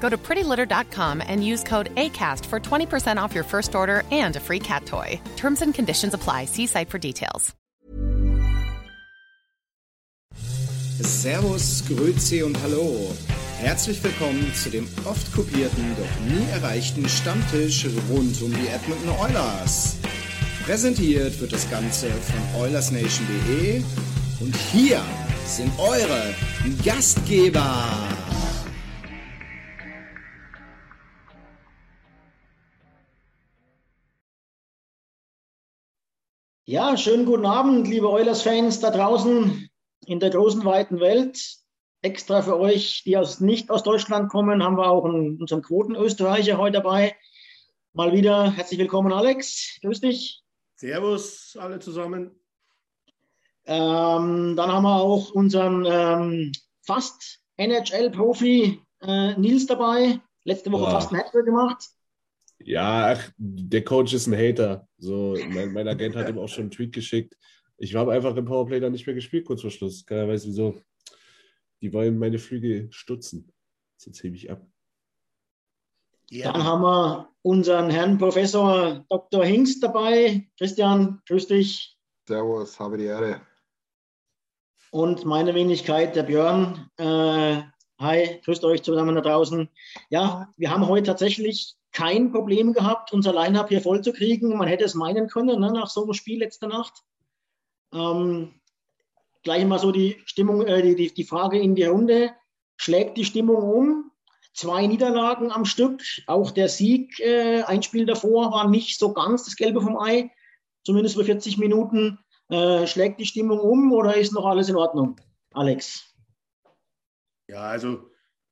Go to prettylitter.com and use code ACAST for 20% off your first order and a free cat toy. Terms and conditions apply. See site for details. Servus, Grüezi und Hallo. Herzlich willkommen zu dem oft kopierten, doch nie erreichten Stammtisch rund um die Edmonton Oilers. Präsentiert wird das Ganze von OilersNation.de und hier sind eure Gastgeber. Ja, schönen guten Abend, liebe Oilers-Fans da draußen in der großen, weiten Welt. Extra für euch, die aus, nicht aus Deutschland kommen, haben wir auch einen, unseren Quoten-Österreicher heute dabei. Mal wieder herzlich willkommen, Alex. Grüß dich. Servus, alle zusammen. Ähm, dann haben wir auch unseren ähm, fast NHL-Profi äh, Nils dabei. Letzte Woche Ja. fast ein Hattrick gemacht. Ja, ach, der Coach ist ein Hater. So, mein, mein Agent hat ihm auch schon einen Tweet geschickt. Ich habe einfach im Powerplay dann nicht mehr gespielt, kurz vor Schluss. Keiner weiß wieso. Die wollen meine Flügel stutzen. Sonst hebe ich ab. Dann haben wir unseren Herrn Professor Dr. Hingst dabei. Christian, grüß dich. Servus, habe die Ehre. Und meine Wenigkeit, der Björn. Äh, hi, grüßt euch zusammen da draußen. Ja, wir haben heute tatsächlich kein Problem gehabt, unser Line-Up hier voll zu kriegen. Man hätte es meinen können, ne, nach so einem Spiel letzte Nacht. Ähm, gleich mal so die Stimmung, äh, die, die, die Frage in die Runde. Schlägt die Stimmung um? Zwei Niederlagen am Stück. Auch der Sieg, äh, ein Spiel davor, war nicht so ganz das Gelbe vom Ei. Zumindest über 40 Minuten. Äh, schlägt die Stimmung um oder ist noch alles in Ordnung? Alex. Ja, also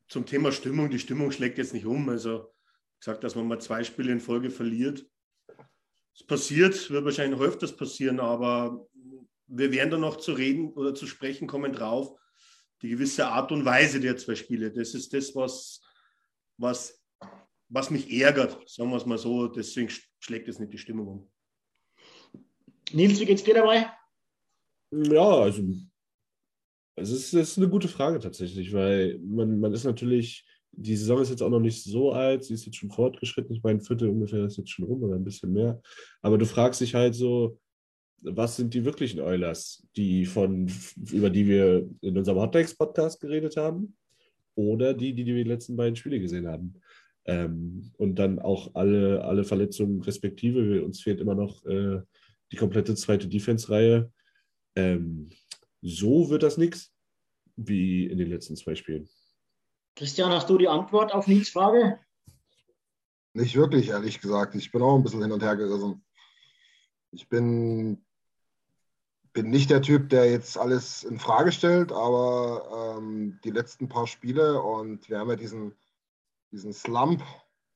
zum Thema Stimmung, die Stimmung schlägt jetzt nicht um. Also gesagt, dass man mal zwei Spiele in Folge verliert. Es passiert, wird wahrscheinlich noch öfters passieren, aber wir werden da noch zu reden oder zu sprechen kommen drauf. Die gewisse Art und Weise der zwei Spiele, das ist das, was, was, was mich ärgert, sagen wir es mal so. Deswegen schlägt es nicht die Stimmung um. Nils, wie geht's dir dabei? Ja, also, also es ist, es ist eine gute Frage tatsächlich, weil man, man ist natürlich, die Saison ist jetzt auch noch nicht so alt, sie ist jetzt schon fortgeschritten. Ich meine, ein Viertel ungefähr ist jetzt schon rum oder ein bisschen mehr. Aber du fragst dich halt so, was sind die wirklichen Oilers, die von, über die wir in unserem Hot Takes Podcast geredet haben, oder die, die die letzten beiden Spiele gesehen haben. Ähm, und dann auch alle, alle Verletzungen respektive. Uns fehlt immer noch äh, die komplette zweite Defense-Reihe. Ähm, so wird das nichts wie in den letzten zwei Spielen. Christian, hast du die Antwort auf Nils Frage? Nicht wirklich, ehrlich gesagt. Ich bin auch ein bisschen hin und her gerissen. Ich bin, bin nicht der Typ, der jetzt alles in Frage stellt, aber ähm, die letzten paar Spiele und wir haben ja diesen, diesen Slump,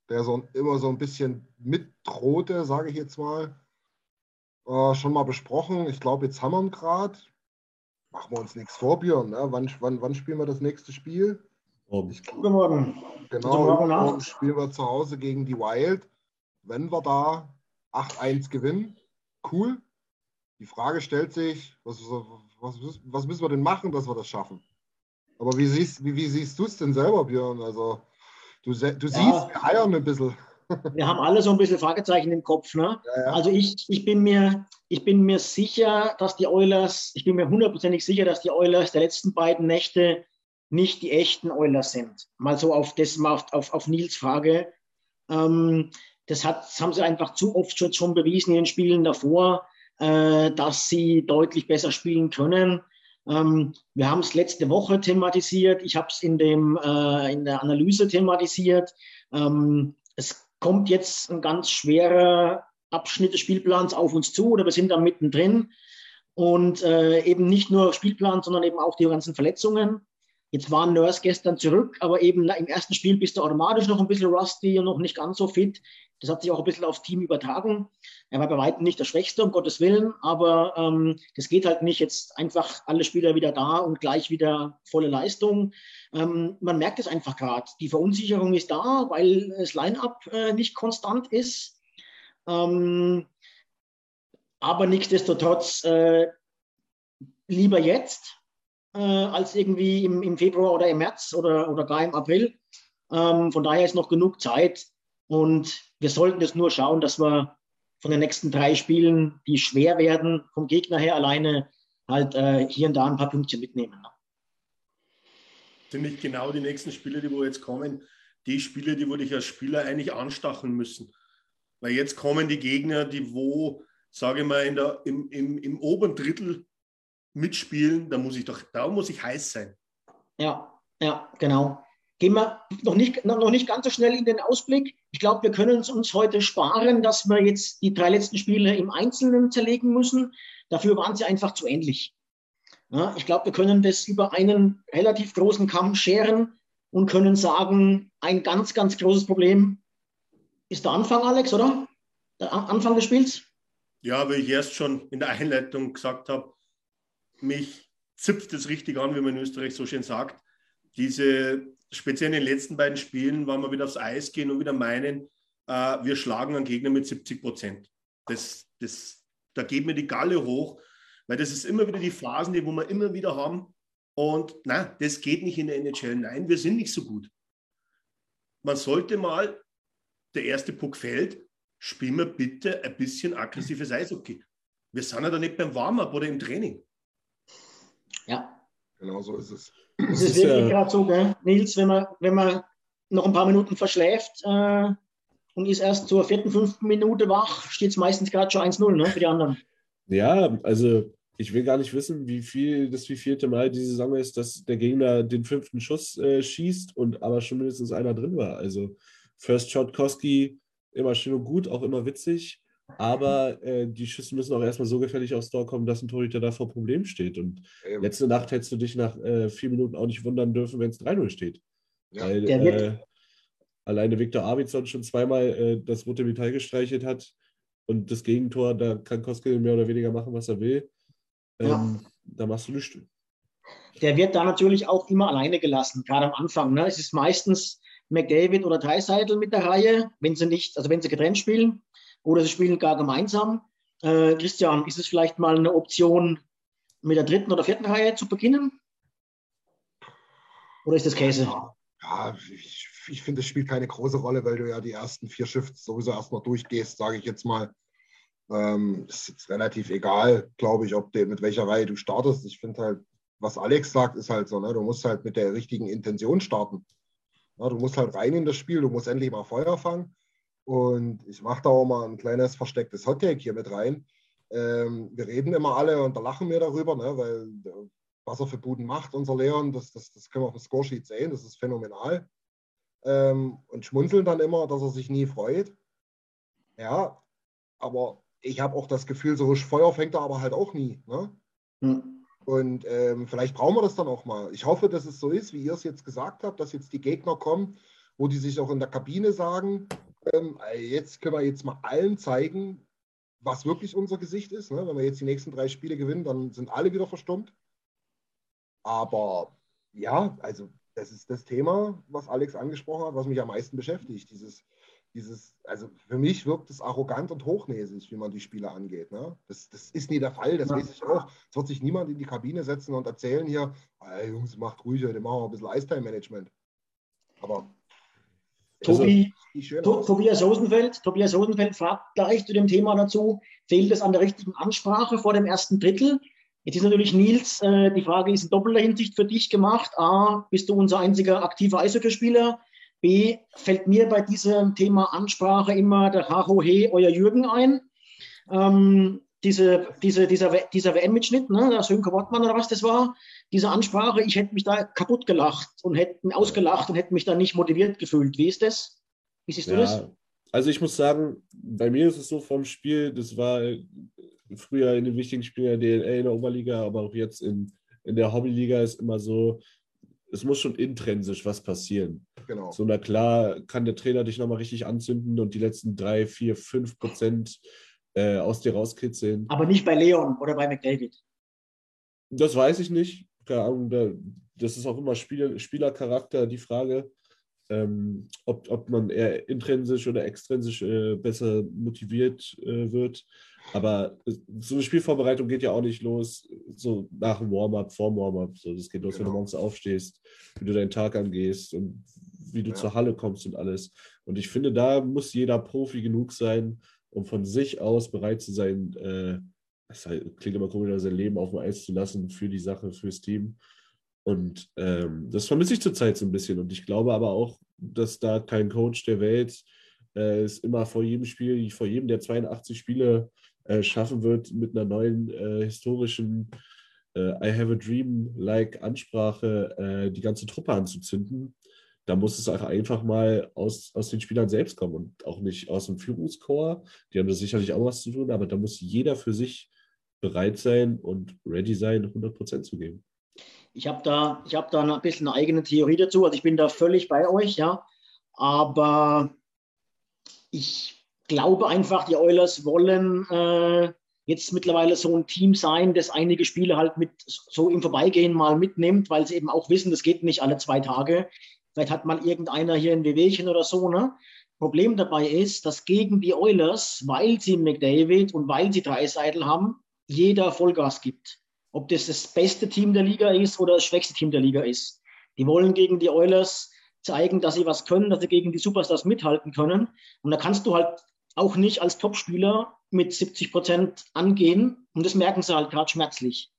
der so immer so ein bisschen mitdrohte, sage ich jetzt mal, äh, schon mal besprochen. Ich glaube, jetzt haben wir ihn gerade. Machen wir uns nichts vor, Björn. Ne? Wann, wann, wann spielen wir das nächste Spiel? Um, Ich Übermorgen. Genau, Also morgen morgen spielen wir zu Hause gegen die Wild. Wenn wir da 8-1 gewinnen, cool. Die Frage stellt sich, was, was, was müssen wir denn machen, dass wir das schaffen? Aber wie siehst, wie, wie siehst du es denn selber, Björn? Also, du, du siehst, wir eiern ein bisschen. Wir haben alle so ein bisschen Fragezeichen im Kopf. Ne? Ja, ja. Also ich, ich, bin mir, ich bin mir sicher, dass die Oilers, ich bin mir hundertprozentig sicher, dass die Oilers der letzten beiden Nächte nicht die echten Oilers sind. Mal so auf das, auf, auf, auf Nils Frage. Ähm, das, hat, das haben sie einfach zu oft schon, bewiesen in den Spielen davor. äh, dass sie deutlich besser spielen können. Ähm, wir haben es letzte Woche thematisiert. Ich habe es in, äh, in der Analyse thematisiert. Ähm, es kommt jetzt ein ganz schwerer Abschnitt des Spielplans auf uns zu oder wir sind da mittendrin. Und äh, eben nicht nur Spielplan, sondern eben auch die ganzen Verletzungen. Jetzt war Nurse gestern zurück, aber eben im ersten Spiel bist du automatisch noch ein bisschen rusty und noch nicht ganz so fit. Das hat sich auch ein bisschen aufs Team übertragen. Er war bei weitem nicht der Schwächste, um Gottes Willen, aber ähm, das geht halt nicht jetzt einfach alle Spieler wieder da und gleich wieder volle Leistung. Ähm, man merkt es einfach gerade. Die Verunsicherung ist da, weil das Line-up äh, nicht konstant ist. Ähm, aber nichtsdestotrotz äh, lieber jetzt äh, als irgendwie im, im, Februar oder im März oder, oder gar im April. Ähm, von daher ist noch genug Zeit und wir sollten jetzt nur schauen, dass wir von den nächsten drei Spielen, die schwer werden, vom Gegner her alleine halt äh, hier und da ein paar Pünktchen mitnehmen. Sind nicht genau die nächsten Spiele, die wo jetzt kommen, die Spiele, die würde ich als Spieler eigentlich anstacheln müssen. Weil jetzt kommen die Gegner, die wo, sage ich mal, in der, im, im, im oberen Drittel mitspielen, da muss ich doch, da muss ich heiß sein. Ja, ja, genau. Gehen wir noch nicht, noch nicht ganz so schnell in den Ausblick. Ich glaube, wir können es uns heute sparen, dass wir jetzt die drei letzten Spiele im Einzelnen zerlegen müssen. Dafür waren sie einfach zu ähnlich. Ja, ich glaube, wir können das über einen relativ großen Kamm scheren und können sagen, ein ganz, ganz großes Problem ist der Anfang, Alex, oder? Der Anfang des Spiels? Ja, wie ich erst schon in der Einleitung gesagt habe, mich zipft es richtig an, wie man in Österreich so schön sagt. Diese, speziell in den letzten beiden Spielen, wann wir wieder aufs Eis gehen und wieder meinen, äh, wir schlagen einen Gegner mit 70 Prozent. Das, das, da geht mir die Galle hoch, weil das ist immer wieder die Phasen, die wo wir immer wieder haben. Und nein, das geht nicht in der NHL. Nein, wir sind nicht so gut. Man sollte mal, der erste Puck fällt, spielen wir bitte ein bisschen aggressives Eishockey. Wir sind ja da nicht beim Warm-up oder im Training. Genau so ist es. Es ist wirklich ja gerade so, gell? Nils, wenn man, wenn man noch ein paar Minuten verschläft äh, und ist erst zur vierten, fünften Minute wach, steht es meistens gerade schon 1-0 ne, für die anderen. Ja, also ich will gar nicht wissen, wie viel das wievielte Mal diese Saison ist, dass der Gegner den fünften Schuss äh, schießt und aber schon mindestens einer drin war. Also First Shot Koski immer schön und gut, auch immer witzig. Aber äh, die Schüsse müssen auch erstmal so gefährlich aufs Tor kommen, dass ein Torhüter da vor Problem steht. Und Eben. letzte Nacht hättest du dich nach äh, vier Minuten auch nicht wundern dürfen, wenn es 3-0 steht. Ja. Weil äh, alleine Viktor Arvidsson schon zweimal äh, das rote Metall gestreichelt hat und das Gegentor, da kann Koske mehr oder weniger machen, was er will. Ähm, ja. Da machst du nichts. Der wird da natürlich auch immer alleine gelassen, gerade am Anfang. Ne? Es ist meistens McDavid oder Dreiseitel mit der Reihe, wenn sie nicht, also wenn sie getrennt spielen oder sie spielen gar gemeinsam. Äh, Christian, ist es vielleicht mal eine Option, mit der dritten oder vierten Reihe zu beginnen? Oder ist das Käse? Ja, ich, ich finde, es spielt keine große Rolle, weil du ja die ersten vier Shifts sowieso erstmal durchgehst, sage ich jetzt mal. Ähm, ist jetzt relativ egal, glaube ich, ob du, mit welcher Reihe du startest. Ich finde halt, was Alex sagt, ist halt so, ne? du musst halt mit der richtigen Intention starten. Ja, du musst halt rein in das Spiel, du musst endlich mal Feuer fangen. Und ich mache da auch mal ein kleines verstecktes Hottake hier mit rein. Ähm, wir reden immer alle und da lachen wir darüber, ne, weil was er für Buden macht, unser Leon, das, das, das können wir auf dem Scoresheet sehen, das ist phänomenal. Ähm, und schmunzeln dann immer, dass er sich nie freut. Ja, aber ich habe auch das Gefühl, so Feuer fängt er aber halt auch nie. Ne? Hm. Und ähm, vielleicht brauchen wir das dann auch mal. Ich hoffe, dass es so ist, wie ihr es jetzt gesagt habt, dass jetzt die Gegner kommen, wo die sich auch in der Kabine sagen, ähm, jetzt können wir jetzt mal allen zeigen, was wirklich unser Gesicht ist. Ne? Wenn wir jetzt die nächsten drei Spiele gewinnen, dann sind alle wieder verstummt. Aber ja, also das ist das Thema, was Alex angesprochen hat, was mich am meisten beschäftigt. Dieses, dieses, also für mich wirkt es arrogant und hochnäsig, wie man die Spiele angeht. Ne? Das, das ist nie der Fall, das ja. weiß ich auch. Es wird sich niemand in die Kabine setzen und erzählen hier, hey, Jungs, macht ruhig, heute machen wir ein bisschen Eistime-Management. Aber Tobi, also, Tobias Rosenfeld, Tobias Rosenfeld fragt gleich zu dem Thema dazu, fehlt es an der richtigen Ansprache vor dem ersten Drittel? Jetzt ist natürlich Nils, äh, die Frage ist in doppelter Hinsicht für dich gemacht. A, bist du unser einziger aktiver Eishockeyspieler? B, fällt mir bei diesem Thema Ansprache immer der HOH, euer Jürgen ein. Ähm, diese, diese, dieser, dieser WM-Mitschnitt, ne, der Sönke Wortmann oder was das war, diese Ansprache, ich hätte mich da kaputt gelacht und hätte mich ausgelacht und hätte mich da nicht motiviert gefühlt. Wie ist das? Wie siehst du ja, das? Also ich muss sagen, bei mir ist es so vom Spiel, das war früher in den wichtigen Spielen der DLL in der Oberliga, aber auch jetzt in, in der Hobbyliga ist immer so, es muss schon intrinsisch was passieren. Genau. So, na klar, kann der Trainer dich nochmal richtig anzünden und die letzten drei, vier, fünf Prozent äh, aus dir rauskitzeln. Aber nicht bei Leon oder bei McDavid. Das weiß ich nicht. Keine Ahnung, das ist auch immer Spiel, Spielercharakter, die Frage, ähm, ob, ob man eher intrinsisch oder extrinsisch äh, besser motiviert äh, wird. Aber so eine Spielvorbereitung geht ja auch nicht los, so nach dem Warm-up, vor dem Warm-up. So, das geht los, genau. wenn du genau. morgens aufstehst, wie du deinen Tag angehst und wie du ja. zur Halle kommst und alles. Und ich finde, da muss jeder Profi genug sein, um von sich aus bereit zu sein, äh, das klingt immer komisch, sein Leben auf dem Eis zu lassen für die Sache, fürs Team. Und ähm, das vermisse ich zurzeit so ein bisschen. Und ich glaube aber auch, dass da kein Coach der Welt äh, es immer vor jedem Spiel, vor jedem der 82 Spiele äh, schaffen wird, mit einer neuen äh, historischen äh, I have a Dream-like Ansprache äh, die ganze Truppe anzuzünden. Da muss es einfach mal aus, aus den Spielern selbst kommen und auch nicht aus dem Führungskorps. Die haben da sicherlich auch was zu tun, aber da muss jeder für sich bereit sein und ready sein, 100% zu geben. Ich habe da, hab da ein bisschen eine eigene Theorie dazu. Also ich bin da völlig bei euch, ja. Aber ich glaube einfach, die Oilers wollen äh, jetzt mittlerweile so ein Team sein, das einige Spiele halt mit so im Vorbeigehen mal mitnimmt, weil sie eben auch wissen, das geht nicht alle zwei Tage. Vielleicht hat mal irgendeiner hier ein Wehwehchen oder so. Ne? Problem dabei ist, dass gegen die Oilers, weil sie McDavid und weil sie drei Seidel haben, jeder Vollgas gibt. Ob das das beste Team der Liga ist oder das schwächste Team der Liga ist. Die wollen gegen die Oilers zeigen, dass sie was können, dass sie gegen die Superstars mithalten können. Und da kannst du halt auch nicht als Topspieler mit 70 Prozent angehen. Und das merken sie halt gerade schmerzlich.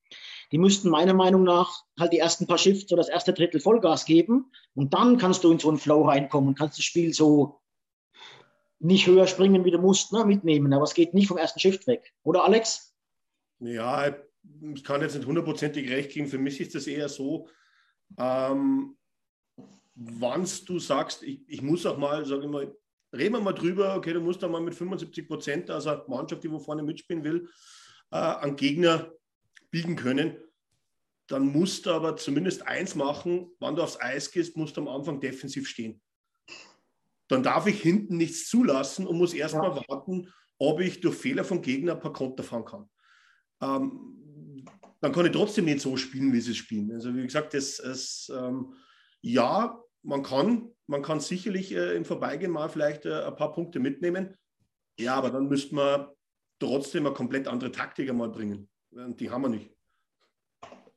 Die müssten meiner Meinung nach halt die ersten paar Shifts oder das erste Drittel Vollgas geben. Und dann kannst du in so einen Flow reinkommen und kannst das Spiel so nicht höher springen, wie du musst, ne, mitnehmen. Aber es geht nicht vom ersten Shift weg. Oder Alex? Ja, ich kann jetzt nicht hundertprozentig recht geben. Für mich ist das eher so, ähm, wann du sagst, ich, ich muss auch mal, sage ich mal, reden wir mal drüber, okay, du musst da mal mit 75 Prozent, also Mannschaft, die wo vorne mitspielen will, äh, an Gegner biegen können. Dann musst du aber zumindest eins machen, wann du aufs Eis gehst, musst du am Anfang defensiv stehen. Dann darf ich hinten nichts zulassen und muss erstmal ja. warten, ob ich durch Fehler von Gegner ein paar Konter fahren kann. Ähm, dann kann ich trotzdem nicht so spielen, wie sie spielen. Also wie gesagt, das, das ähm, ja, man kann, man kann sicherlich äh, im Vorbeigehen mal vielleicht äh, ein paar Punkte mitnehmen. Ja, aber dann müsste man trotzdem eine komplett andere Taktik einmal bringen. Und die haben wir nicht.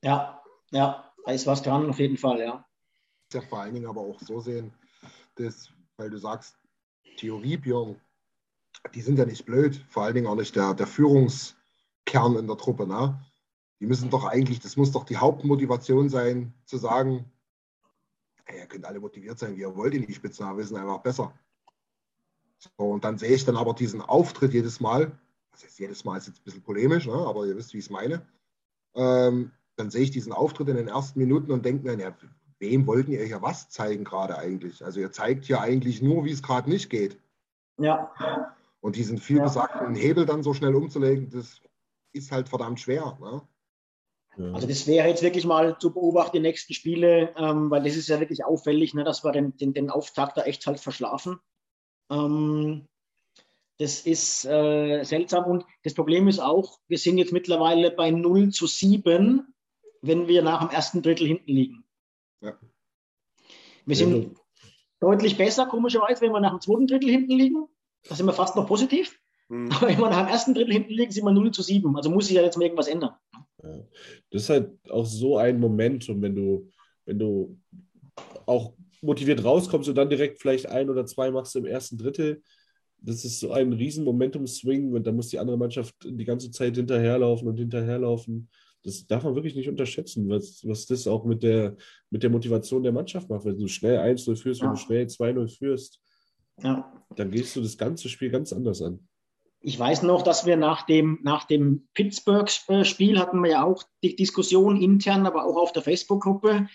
Ja, ja, da ist was dran, auf jeden Fall, ja. Ja, vor allen Dingen aber auch so sehen, dass, weil du sagst, Theorie, Björn, die sind ja nicht blöd, vor allen Dingen auch nicht der, der Führungskern in der Truppe. Ne? Die müssen doch eigentlich, das muss doch die Hauptmotivation sein, zu sagen, hey, ihr könnt alle motiviert sein, wie ihr wollt in die Spitze, aber wir sind einfach besser. So, und dann sehe ich dann aber diesen Auftritt jedes Mal, das ist jedes Mal ist jetzt ein bisschen polemisch, ne, aber ihr wisst, wie ich es meine. Ähm, dann sehe ich diesen Auftritt in den ersten Minuten und denke mir, ja, wem wollten ihr hier was zeigen gerade eigentlich? Also ihr zeigt hier eigentlich nur, wie es gerade nicht geht. Ja. Und diesen vielbesagten ja. Hebel dann so schnell umzulegen, das ist halt verdammt schwer. Ne? Also das wäre jetzt wirklich mal zu beobachten, die nächsten Spiele, ähm, weil das ist ja wirklich auffällig, ne, dass wir den, den, den Auftakt da echt halt verschlafen. Ähm, das ist äh, seltsam und das Problem ist auch, wir sind jetzt mittlerweile bei 0 zu 7, wenn wir nach dem ersten Drittel hinten liegen. Ja. Wir sind ja. deutlich besser, komischerweise, wenn wir nach dem zweiten Drittel hinten liegen. Da sind wir fast noch positiv. Mhm. Aber wenn wir nach dem ersten Drittel hinten liegen, sind wir 0 zu 7. Also muss sich ja jetzt mal irgendwas ändern. Das ist halt auch so ein Momentum, wenn du, wenn du auch motiviert rauskommst und dann direkt vielleicht ein oder zwei machst im ersten Drittel. Das ist so ein riesen Momentum-Swing und da muss die andere Mannschaft die ganze Zeit hinterherlaufen und hinterherlaufen. Das darf man wirklich nicht unterschätzen, was, was das auch mit der, mit der Motivation der Mannschaft macht. Wenn du schnell 1-0 führst, ja. wenn du schnell 2-0 führst, ja. dann gehst du das ganze Spiel ganz anders an. ich weiß noch, dass wir nach dem, nach dem Pittsburgh-Spiel hatten wir ja auch die Diskussion intern, aber auch auf der Facebook-Gruppe.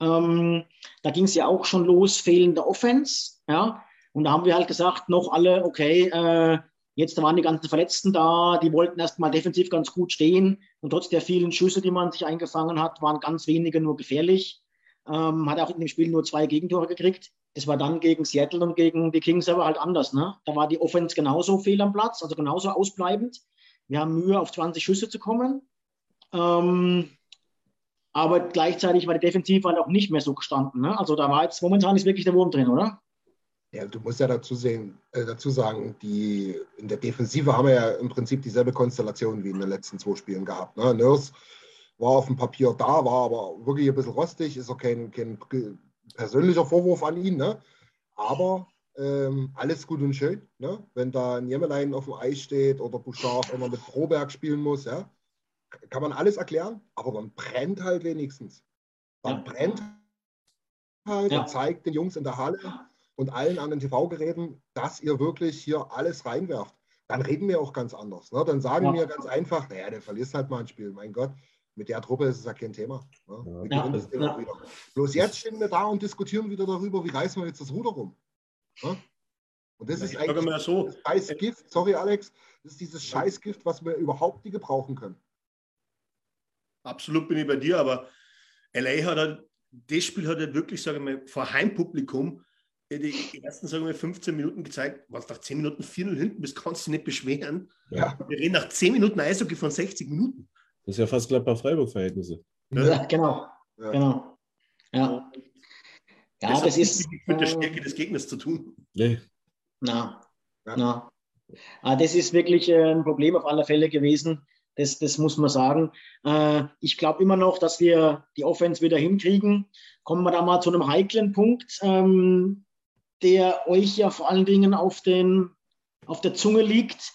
Ähm, da ging es ja auch schon los, fehlende Offense. Ja? Und da haben wir halt gesagt, noch alle, okay, äh, jetzt waren die ganzen Verletzten da, die wollten erstmal defensiv ganz gut stehen. Und trotz der vielen Schüsse, die man sich eingefangen hat, waren ganz wenige nur gefährlich. Ähm, hat auch in dem Spiel nur zwei Gegentore gekriegt. Das war dann gegen Seattle und gegen die Kings aber halt anders. Ne? Da war die Offense genauso fehl am Platz, also genauso ausbleibend. Wir haben Mühe, auf 20 Schüsse zu kommen. Ähm, aber gleichzeitig war die Defensive halt auch nicht mehr so gestanden. Ne? Also da war jetzt momentan ist wirklich der Wurm drin, oder? Ja, du musst ja dazu, sehen, äh, dazu sagen, die, in der Defensive haben wir ja im Prinzip dieselbe Konstellation wie in den letzten zwei Spielen gehabt. Ne? Nurse war auf dem Papier da, war aber wirklich ein bisschen rostig, ist auch kein, kein persönlicher Vorwurf an ihn, ne? aber ähm, alles gut und schön. Ne? Wenn da ein Jemelein auf dem Eis steht oder Bouchard, man mit Proberg spielen muss, ja? kann man alles erklären, aber dann brennt halt wenigstens. Dann ja. brennt halt ja. und zeigt den Jungs in der Halle und allen an den TV-Geräten, dass ihr wirklich hier alles reinwerft. Dann reden wir auch ganz anders. Ne? Dann sagen ja. wir ganz einfach, naja, der verliert halt mal ein Spiel, mein Gott mit der Truppe ist es ja kein Thema. Ne? Ja, das Thema ja. Bloß jetzt stehen wir da und diskutieren wieder darüber, wie reißen wir jetzt das Ruder rum. Ne? Und das ja, ist eigentlich so. das Scheißgift, sorry Alex, das ist dieses Scheißgift, was wir überhaupt nicht gebrauchen können. Absolut bin ich bei dir, aber LA hat halt, das Spiel hat halt wirklich, sagen wir vor Heimpublikum die, die ersten, sagen wir 15 Minuten gezeigt, was nach 10 Minuten 4-0 hinten bist, kannst du nicht beschweren. Ja. Wir reden nach 10 Minuten Eishockey von 60 Minuten. Das ist ja fast Gladbach-Freiburg-Verhältnisse. Ja, genau. Ja. genau. Ja, ja das, das ist. mit der Stärke des Gegners zu tun. Nee. Na, na. Ah, das ist wirklich äh, ein Problem auf alle Fälle gewesen. Das, das muss man sagen. Äh, ich glaube immer noch, dass wir die Offense wieder hinkriegen. Kommen wir da mal zu einem heiklen Punkt, ähm, der euch ja vor allen Dingen auf, den, auf der Zunge liegt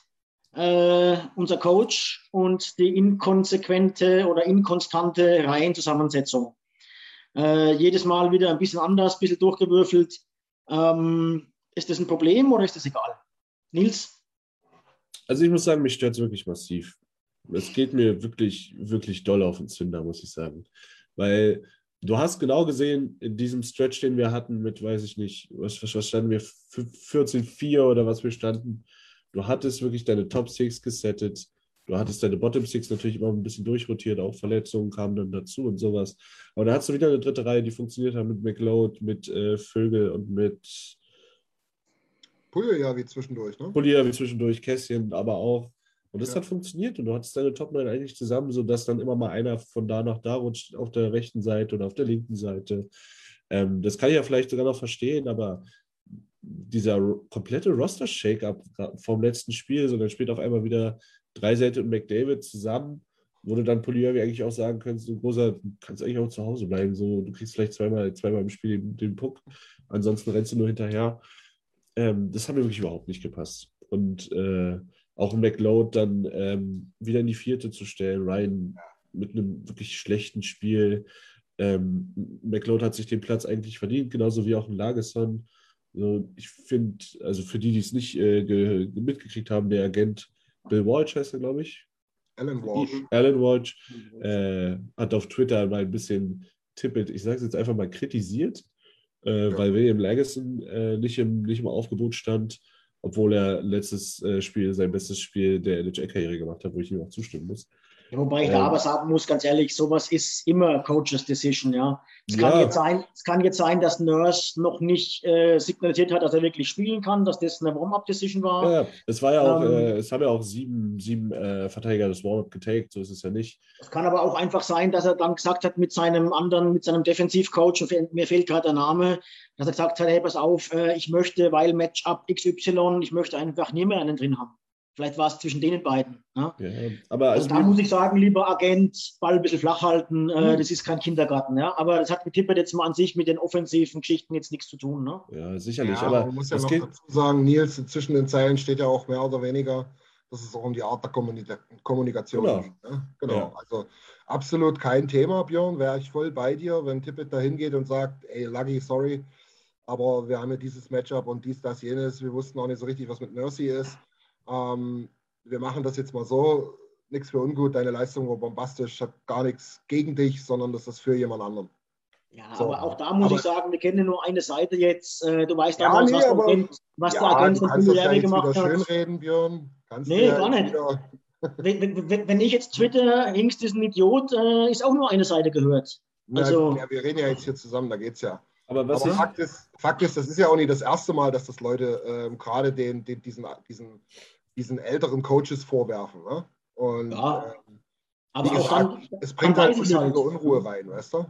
äh, unser Coach und die inkonsequente oder inkonstante Reihenzusammensetzung. Äh, jedes Mal wieder ein bisschen anders, ein bisschen durchgewürfelt. Ähm, ist das ein Problem oder ist das egal? Nils? Also ich muss sagen, mich stört es wirklich massiv. Es geht mir wirklich, wirklich doll auf den Zünder, muss ich sagen. Weil du hast genau gesehen, in diesem Stretch, den wir hatten mit, weiß ich nicht, was, was standen wir, 14-4 oder was wir standen, Du hattest wirklich deine Top Six gesettet. Du hattest deine Bottom Six natürlich immer ein bisschen durchrotiert, auch Verletzungen kamen dann dazu und sowas. Aber da hast du wieder eine dritte Reihe, die funktioniert hat mit McLeod, mit äh, Vögel und mit Pulja wie zwischendurch, ne? Pulja wie zwischendurch, Kässchen, aber auch. Und das ja. hat funktioniert und du hattest deine Top 9 eigentlich zusammen, sodass dann immer mal einer von da nach da rutscht, auf der rechten Seite oder auf der linken Seite. Ähm, das kann ich ja vielleicht sogar noch verstehen, aber dieser komplette Roster-Shake-up vom letzten Spiel, sondern spielt auf einmal wieder Dreiseitel und McDavid zusammen, wo du dann Poliavi eigentlich auch sagen könntest, du großer, du kannst eigentlich auch zu Hause bleiben. So, du kriegst vielleicht zweimal, zweimal im Spiel den, den Puck, ansonsten rennst du nur hinterher. Ähm, das hat mir wirklich überhaupt nicht gepasst. Und äh, auch McLeod dann ähm, wieder in die vierte zu stellen, Ryan mit einem wirklich schlechten Spiel. Ähm, McLeod hat sich den Platz eigentlich verdient, genauso wie auch ein Lagesson. Also ich finde, also für die, die es nicht äh, mitgekriegt haben, der Agent Bill Walsh heißt er, glaube ich. Alan Walsh. Alan Walsh äh, hat auf Twitter mal ein bisschen Tippet, ich sage es jetzt einfach mal, kritisiert, äh, ja. weil William Lagesson äh, nicht, im, nicht im Aufgebot stand, obwohl er letztes äh, Spiel sein bestes Spiel der NHL-Karriere gemacht hat, wo ich ihm auch zustimmen muss. Wobei ich da ähm, aber sagen muss, ganz ehrlich, sowas ist immer Coaches Decision, ja. Es kann, ja. jetzt, sein, es kann jetzt sein, dass Nurse noch nicht äh, signalisiert hat, dass er wirklich spielen kann, dass das eine Warm-Up-Decision war. Ja, es war ja auch, ähm, äh, es haben ja auch sieben, sieben äh, Verteidiger das Warm-Up getaked, so ist es ja nicht. Es kann aber auch einfach sein, dass er dann gesagt hat mit seinem anderen, mit seinem Defensivcoach, mir fehlt gerade der Name, dass er gesagt hat, hey, pass auf, äh, ich möchte, weil Matchup XY, ich möchte einfach nie mehr einen drin haben. Vielleicht war es zwischen den beiden. Ne? Ja, aber also, also da muss ich sagen, lieber Agent, Ball ein bisschen flach halten, äh, mhm. das ist kein Kindergarten. Ja? Aber das hat mit Tippett jetzt mal an sich mit den offensiven Geschichten jetzt nichts zu tun. Ne? Ja, sicherlich. Ja, aber man muss ja noch geht... dazu sagen, Nils, zwischen den Zeilen steht ja auch mehr oder weniger, dass es auch um die Art der Kommunika Kommunikation genau. geht. Ne? Genau. Ja. Also absolut kein Thema, Björn, wäre ich voll bei dir, wenn Tippett da hingeht und sagt, ey, Lucky, sorry, aber wir haben ja dieses Matchup und dies, das, jenes. Wir wussten auch nicht so richtig, was mit Mercy ist. Ähm, wir machen das jetzt mal so, nichts für ungut, deine Leistung war bombastisch, hat gar nichts gegen dich, sondern das ist für jemand anderen. Ja, So. aber auch da muss Aber- ich sagen, wir kennen nur eine Seite jetzt. Äh, Du weißt Ja, damals, nee, was, der aber- Agent, was der ja, Agent du von das ja gemacht hat. schönreden, Björn. Kannst Nee, gar nicht. Wenn, wenn- wenn, ich jetzt Twitter, Hingst ist ein Idiot, äh, ist auch nur eine Seite gehört. Also- ja, wir reden ja jetzt hier zusammen, da geht's ja. Aber was Aber Fakt ist, Fakt ist, das ist ja auch nicht das erste Mal, dass das Leute ähm, gerade den, den, diesen, diesen, diesen älteren Coaches vorwerfen. Ne? Und Ja. ähm, Aber gesagt, dann, es bringt halt unnötige halt. Unruhe rein, weißt du?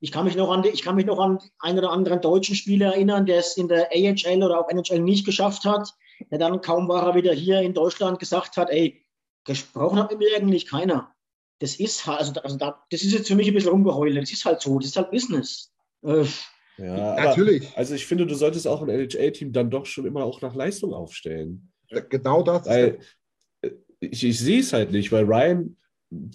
Ich kann mich noch an, ich kann mich noch an einen oder anderen deutschen Spieler erinnern, der es in der AHL oder auch NHL nicht geschafft hat, der dann kaum war er wieder hier in Deutschland gesagt hat, ey, gesprochen hat mit mir eigentlich keiner. Das ist halt, also, also da, das ist jetzt für mich ein bisschen rumgeheule. Das ist halt so, das ist halt Business. Äh, ja, aber, Natürlich. also ich finde, du solltest auch ein NHL-Team dann doch schon immer auch nach Leistung aufstellen. Genau das ist Weil äh, ich, ich sehe es halt nicht, weil Ryan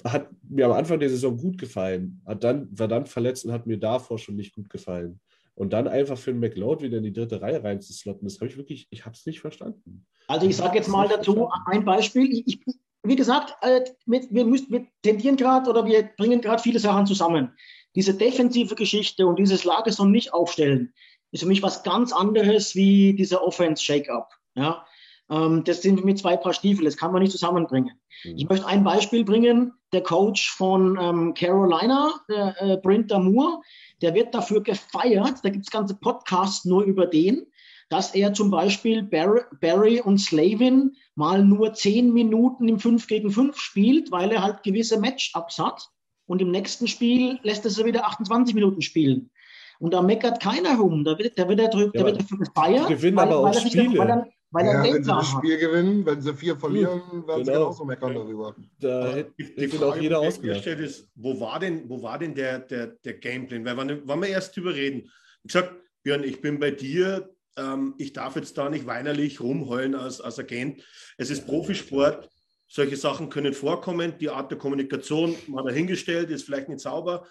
hat mir am Anfang der Saison gut gefallen, hat dann, war dann verletzt und hat mir davor schon nicht gut gefallen. Und dann einfach für einen McLeod wieder in die dritte Reihe reinzuslotten, das habe ich wirklich, ich habe es nicht verstanden. Also ich sage jetzt mal dazu ein Beispiel. Ich, ich, wie gesagt, äh, wir, wir, müssen, wir tendieren gerade oder wir bringen gerade viele Sachen zusammen. Diese defensive Geschichte und dieses Lagerson nicht aufstellen, ist für mich was ganz anderes wie dieser Offense-Shake-up. Ja? Ähm, das sind für mich zwei Paar Stiefel, das kann man nicht zusammenbringen. Mhm. Ich möchte ein Beispiel bringen. Der Coach von ähm, Carolina, der äh, Brinter Moore, der wird dafür gefeiert. Da gibt es ganze Podcasts nur über den, dass er zum Beispiel Barry, Barry und Slavin mal nur zehn Minuten im 5 gegen 5 spielt, weil er halt gewisse Matchups hat. Und im nächsten Spiel lässt er sie wieder 28 Minuten spielen. Und da meckert keiner rum. Da wird, da wird, er, drü- da Ja, wird dafür gefeiert. gewinnen aber auch er sich- Spiele. Weil er, weil er ja, wenn sie das Denkplan hat. Spiel gewinnen, wenn sie vier verlieren, werden sie Genau. genauso meckern darüber. Da hätte die, Frage, auch jeder ausgelacht. ist, wo war denn, wo war denn der, der, der Gameplan? Weil, wann, wann wir erst drüber reden, ich gesagt, Björn, ich bin bei dir, ähm, ich darf jetzt da nicht weinerlich rumheulen als, als Agent. Es ist Profisport, solche Sachen können vorkommen, die Art der Kommunikation mal dahingestellt, ist vielleicht nicht sauber,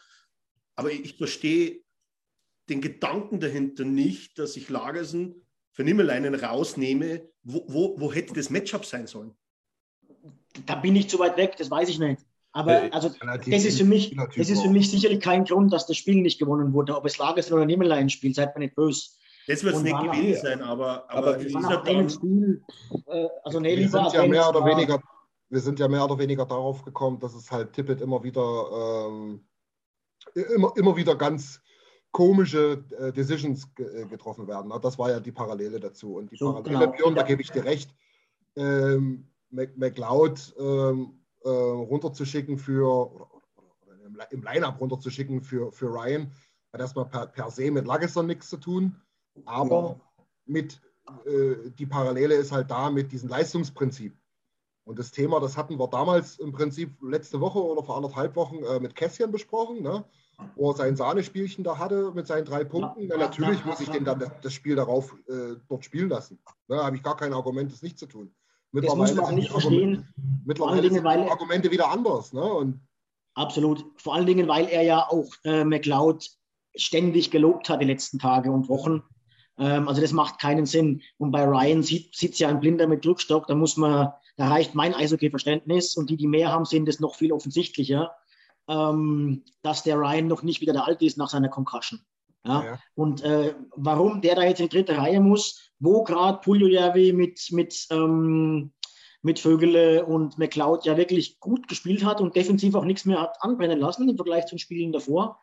aber ich verstehe den Gedanken dahinter nicht, dass ich Lagersen für Nimmeleinen rausnehme. Wo, wo, wo hätte das Matchup sein sollen? Da bin ich zu weit weg, das weiß ich nicht. Aber Äh, also, das ist, für mich, das ist für mich sicherlich kein Grund, dass das Spiel nicht gewonnen wurde. Ob es Lagersen oder Niemelein spielt, seid mir nicht böse. Das wird es nicht gewesen sein, aber, aber, Aber es ist ja dann, Spiel, äh, also nee, wir sind ja mehr oder weniger, wir sind ja mehr oder weniger darauf gekommen, dass es halt Tippett immer wieder ähm, immer, immer wieder ganz komische äh, Decisions ge äh, getroffen werden. Das war ja die Parallele dazu. Und die So, Parallele, genau. Björn, da gebe ich dir recht, ähm, McLeod ähm, äh, runterzuschicken für oder, oder, im, im Line-Up runterzuschicken für, für Ryan, hat erstmal per, per se mit Lagesson nichts zu tun. Aber mit äh, die Parallele ist halt da mit diesem Leistungsprinzip. Und das Thema, das hatten wir damals im Prinzip letzte Woche oder vor anderthalb Wochen äh, mit Kässchen besprochen, ne? wo er sein Sahnespielchen da hatte mit seinen drei Punkten. Na, natürlich muss ich den dann das, das Spiel darauf äh, dort spielen lassen. Da ne? habe ich gar kein Argument, das nicht zu tun. das muss man auch sind nicht verstehen. mittlerweile sind die weil- Argumente wieder anders. Ne? Und Absolut. Vor allen Dingen, weil er ja auch äh, McLeod ständig gelobt hat die letzten Tage und Wochen. Ähm, also das macht keinen Sinn. Und bei Ryan sieht es ja ein Blinder mit Rückstock. Da muss man, da reicht mein Eishockey-Verständnis und die, die mehr haben, sehen das noch viel offensichtlicher, ähm, dass der Ryan noch nicht wieder der Alte ist nach seiner Concussion. Ja? Ja. Und äh, warum der da jetzt in die dritte Reihe muss, wo gerade Puljujärvi mit, mit, ähm, mit Vögele und McLeod ja wirklich gut gespielt hat und defensiv auch nichts mehr hat anbrennen lassen im Vergleich zu den Spielen davor,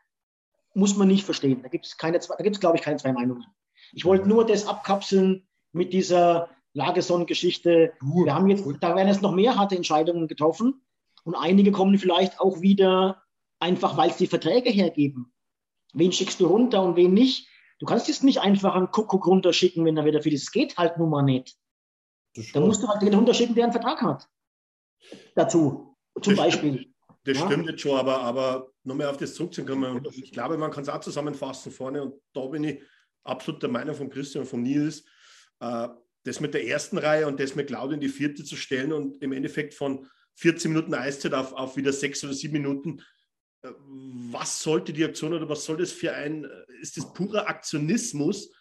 muss man nicht verstehen. Da gibt es, glaube ich, keine zwei Meinungen. Ich wollte nur das abkapseln mit dieser Lageson-Geschichte. du, Wir haben jetzt, da werden jetzt noch mehr harte Entscheidungen getroffen und einige kommen vielleicht auch wieder einfach, weil es die Verträge hergeben. Wen schickst du runter und wen nicht? Du kannst jetzt nicht einfach einen Kuckuck runterschicken, wenn er wieder für das geht halt nun mal nicht. Da musst du halt den runterschicken, der einen Vertrag hat. Dazu, zum Das Beispiel. das Ja. stimmt jetzt schon, aber, aber nochmal auf das zurückzukommen. Ich glaube, man kann es auch zusammenfassen vorne und da bin ich absolut der Meinung von Christian und von Nils. Äh, das mit der ersten Reihe und das mit Claudio in die vierte zu stellen und im Endeffekt von 14 Minuten Eiszeit auf, auf wieder sechs oder sieben Minuten. Äh, Was sollte die Aktion oder was soll das für ein, äh, ist das purer Aktionismus?